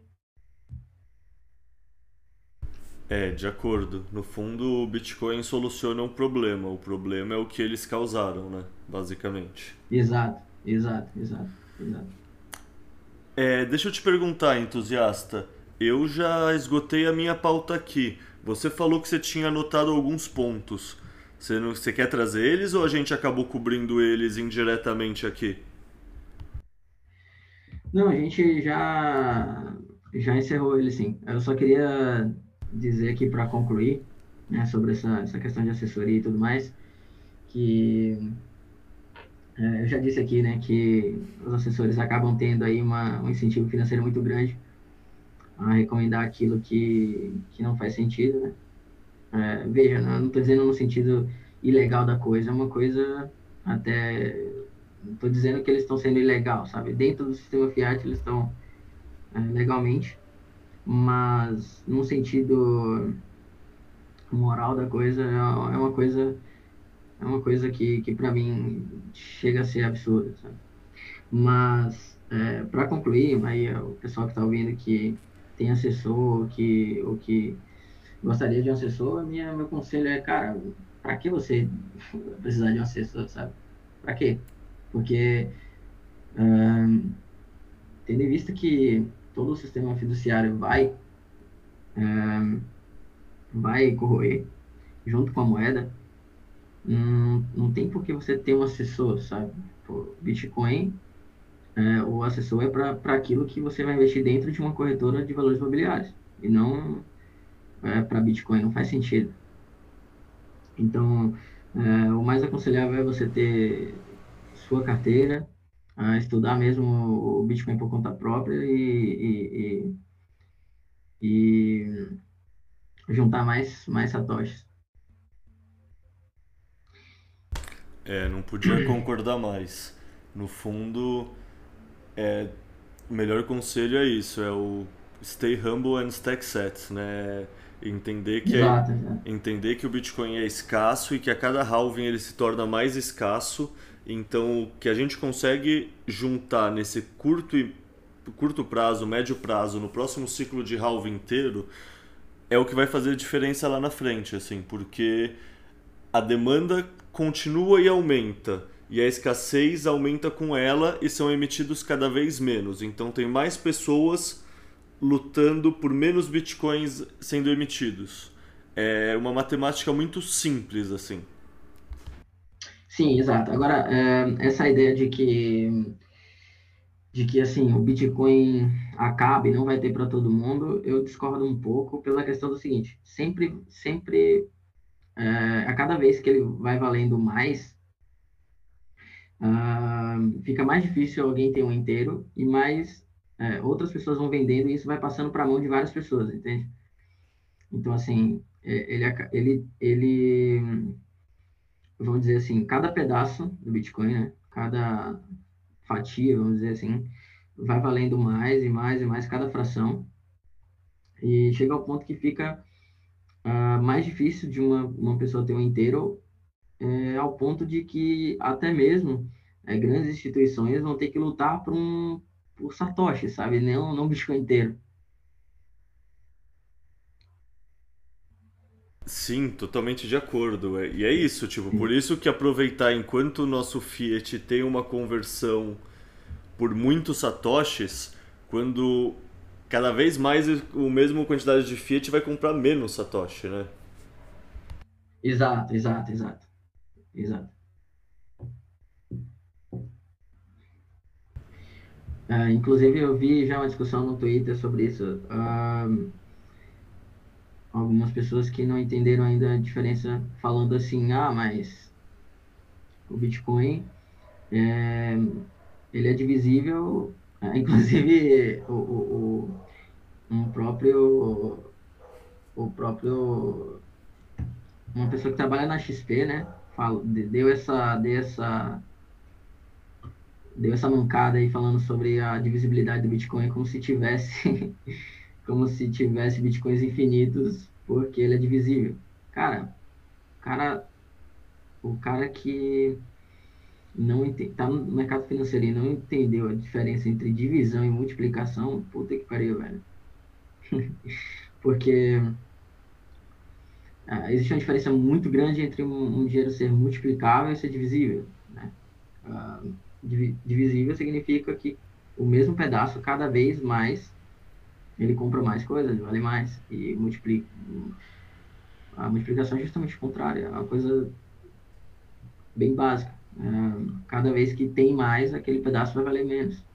É, de acordo. No fundo, o Bitcoin soluciona um problema. O problema é o que eles causaram, né? Basicamente. Exato, exato, exato, exato. É, deixa eu te perguntar, entusiasta. Eu já esgotei a minha pauta aqui. Você falou que você tinha anotado alguns pontos. Você, não, você quer trazer eles ou a gente acabou cobrindo eles indiretamente aqui? Não, a gente já, já encerrou ele sim. Eu só queria dizer aqui para concluir né, sobre essa, essa questão de assessoria e tudo mais, que é, eu já disse aqui né, que os assessores acabam tendo aí uma, um incentivo financeiro muito grande a recomendar aquilo que, que não faz sentido, né? É, veja, não estou dizendo no sentido ilegal da coisa, é uma coisa até. Estou dizendo que eles estão sendo ilegal, sabe? Dentro do sistema Fiat eles estão é, legalmente, mas no sentido moral da coisa é, é uma coisa é uma coisa que, que para mim chega a ser absurda, sabe? Mas é, para concluir, aí o pessoal que está ouvindo que tem assessor, que ou que gostaria de um assessor, minha, meu conselho é, cara, para que você *laughs* precisar de um assessor, sabe? Para quê? Porque, tendo em vista que todo o sistema fiduciário vai, um, vai corroer junto com a moeda, não, não tem por que você ter um assessor, sabe? Bitcoin, é, o assessor é para aquilo que você vai investir dentro de uma corretora de valores imobiliários e não é, para Bitcoin, não faz sentido. Então, é, o mais aconselhável é você ter sua carteira, estudar mesmo o Bitcoin por conta própria e, e, e, e juntar mais, mais satoshis. É, não podia *clears throat* concordar mais. No fundo, é, o melhor conselho é isso, é o stay humble and stack sets, né? Entender que, Exato, é, entender que o Bitcoin é escasso e que a cada halving ele se torna mais escasso. Então, o que a gente consegue juntar nesse curto, e, curto prazo, médio prazo, no próximo ciclo de halving inteiro, é o que vai fazer diferença lá na frente, assim, porque a demanda continua e aumenta e a escassez aumenta com ela e são emitidos cada vez menos. Então tem mais pessoas lutando por menos bitcoins sendo emitidos. É uma matemática muito simples, assim. Sim, exato. Agora, é, essa ideia de que de que assim o Bitcoin acabe e não vai ter para todo mundo, eu discordo um pouco pela questão do seguinte: sempre, sempre, é, a cada vez que ele vai valendo mais, uh, fica mais difícil alguém ter um inteiro e mais é, outras pessoas vão vendendo e isso vai passando para a mão de várias pessoas, entende? Então, assim, ele, ele, ele, vamos dizer assim, cada pedaço do Bitcoin, né? Cada fatia, vamos dizer assim, vai valendo mais e mais e mais cada fração e chega ao ponto que fica uh, mais difícil de uma, uma pessoa ter um inteiro é, ao ponto de que até mesmo é, grandes instituições vão ter que lutar por um, por Satoshi, sabe? Não, não Bitcoin inteiro. Sim, totalmente de acordo. É, e é isso, tipo, por isso que aproveitar enquanto o nosso Fiat tem uma conversão por muitos satoshis, quando cada vez mais o mesmo quantidade de Fiat vai comprar menos satoshi, né? Exato, exato, exato. Exato. Uh, inclusive, eu vi já uma discussão no Twitter sobre isso. Uh, algumas pessoas que não entenderam ainda a diferença, falando assim: ah, mas o Bitcoin é, ele é divisível. Uh, *laughs* inclusive, o, o, o, um próprio. O próprio. Uma pessoa que trabalha na XP, né? Deu essa. Deu essa deu essa mancada aí falando sobre a divisibilidade do Bitcoin como se tivesse *laughs* como se tivesse bitcoins infinitos porque ele é divisível. Cara, cara o cara que não entende, tá no mercado financeiro e não entendeu a diferença entre divisão e multiplicação, puta que pariu, velho. *laughs* porque uh, existe uma diferença muito grande entre um, um, dinheiro ser multiplicável e ser divisível. Né? Uh, divisível significa que o mesmo pedaço, cada vez mais, ele compra mais coisas, vale mais, e multiplica. A multiplicação é justamente o contrário, é uma coisa bem básica. Uh, cada vez que tem mais, aquele pedaço vai valer menos.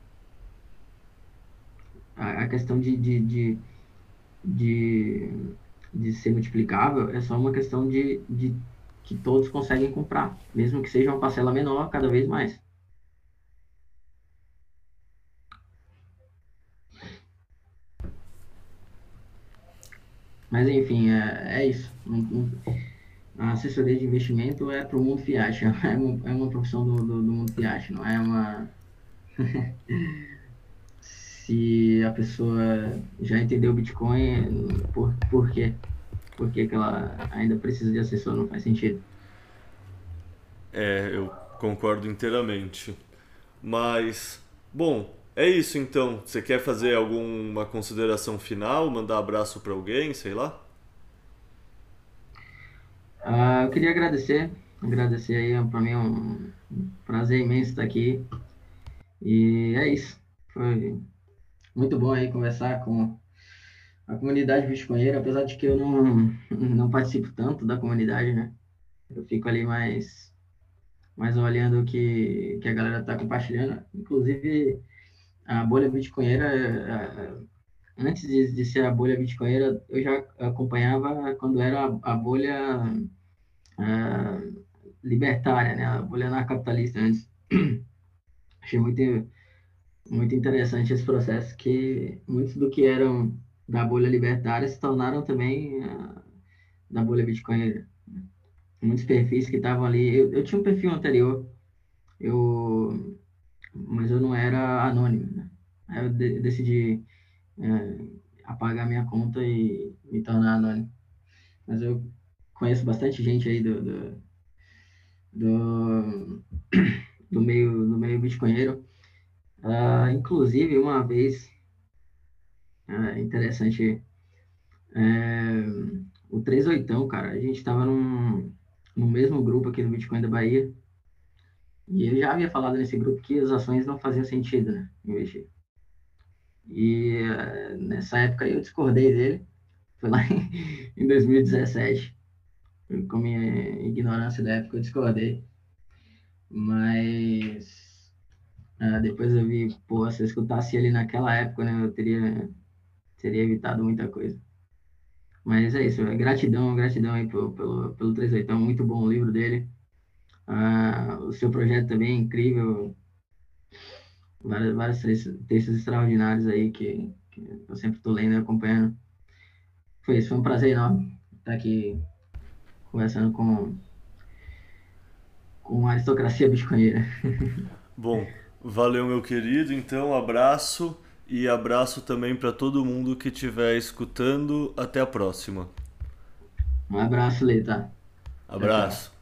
A, a questão de, de, de, de de ser multiplicável é só uma questão de, de que todos conseguem comprar, mesmo que seja uma parcela menor, cada vez mais. Mas enfim, é, é isso. A assessoria de investimento é para o mundo fiat, *laughs* é uma, é uma profissão do, do, do mundo fiat, não é uma. *laughs* se a pessoa já entendeu o Bitcoin, por, por quê? Por que, que ela ainda precisa de assessor? Não faz sentido. É, eu concordo inteiramente. Mas, bom, é isso então. Você quer fazer alguma consideração final? Mandar abraço para alguém, sei lá? Uh, eu queria agradecer, agradecer aí, para mim é um prazer imenso estar aqui. E é isso. Foi muito bom aí conversar com a comunidade bitcoinheira, apesar de que eu não, não participo tanto da comunidade, né? Eu fico ali mais, mais olhando o que, que a galera está compartilhando. Inclusive, a bolha bitcoinheira, antes de, de ser a bolha bitcoinheira, eu já acompanhava quando era a, a bolha a, libertária, né? A bolha anarcapitalista antes. *clears throat* Achei muito muito interessante esse processo, que muitos do que eram da bolha libertária se tornaram também uh, da bolha bitcoin. Muitos perfis que estavam ali. Eu, eu tinha um perfil anterior, eu, mas eu não era anônimo. Né? Aí eu de, decidi uh, apagar minha conta e me tornar anônimo. Mas eu conheço bastante gente aí do, do, do, *coughs* do meio, do meio bitcoinheiro Uh, inclusive, uma vez, uh, interessante, é, o 38, cara, a gente estava num, no mesmo grupo aqui no Bitcoin da Bahia, e ele já havia falado nesse grupo que as ações não faziam sentido, né, investir. E uh, nessa época eu discordei dele, foi lá *laughs* em, em 2017, com minha ignorância da época eu discordei, mas Uh, depois eu vi, pô, se eu escutasse ele naquela época, né, eu teria, teria evitado muita coisa. Mas é isso, é gratidão, gratidão aí pelo, pelo, pelo 38, é muito bom o livro dele. Uh, o seu projeto também é incrível. Vários, vários textos extraordinários aí que, que eu sempre estou lendo e acompanhando. Foi isso, foi um prazer enorme estar aqui conversando com, com a aristocracia bitcoinheira. *laughs* Bom, Valeu, meu querido. Então, abraço e abraço também para todo mundo que estiver escutando. Até a próxima. Um abraço, Leta. Abraço.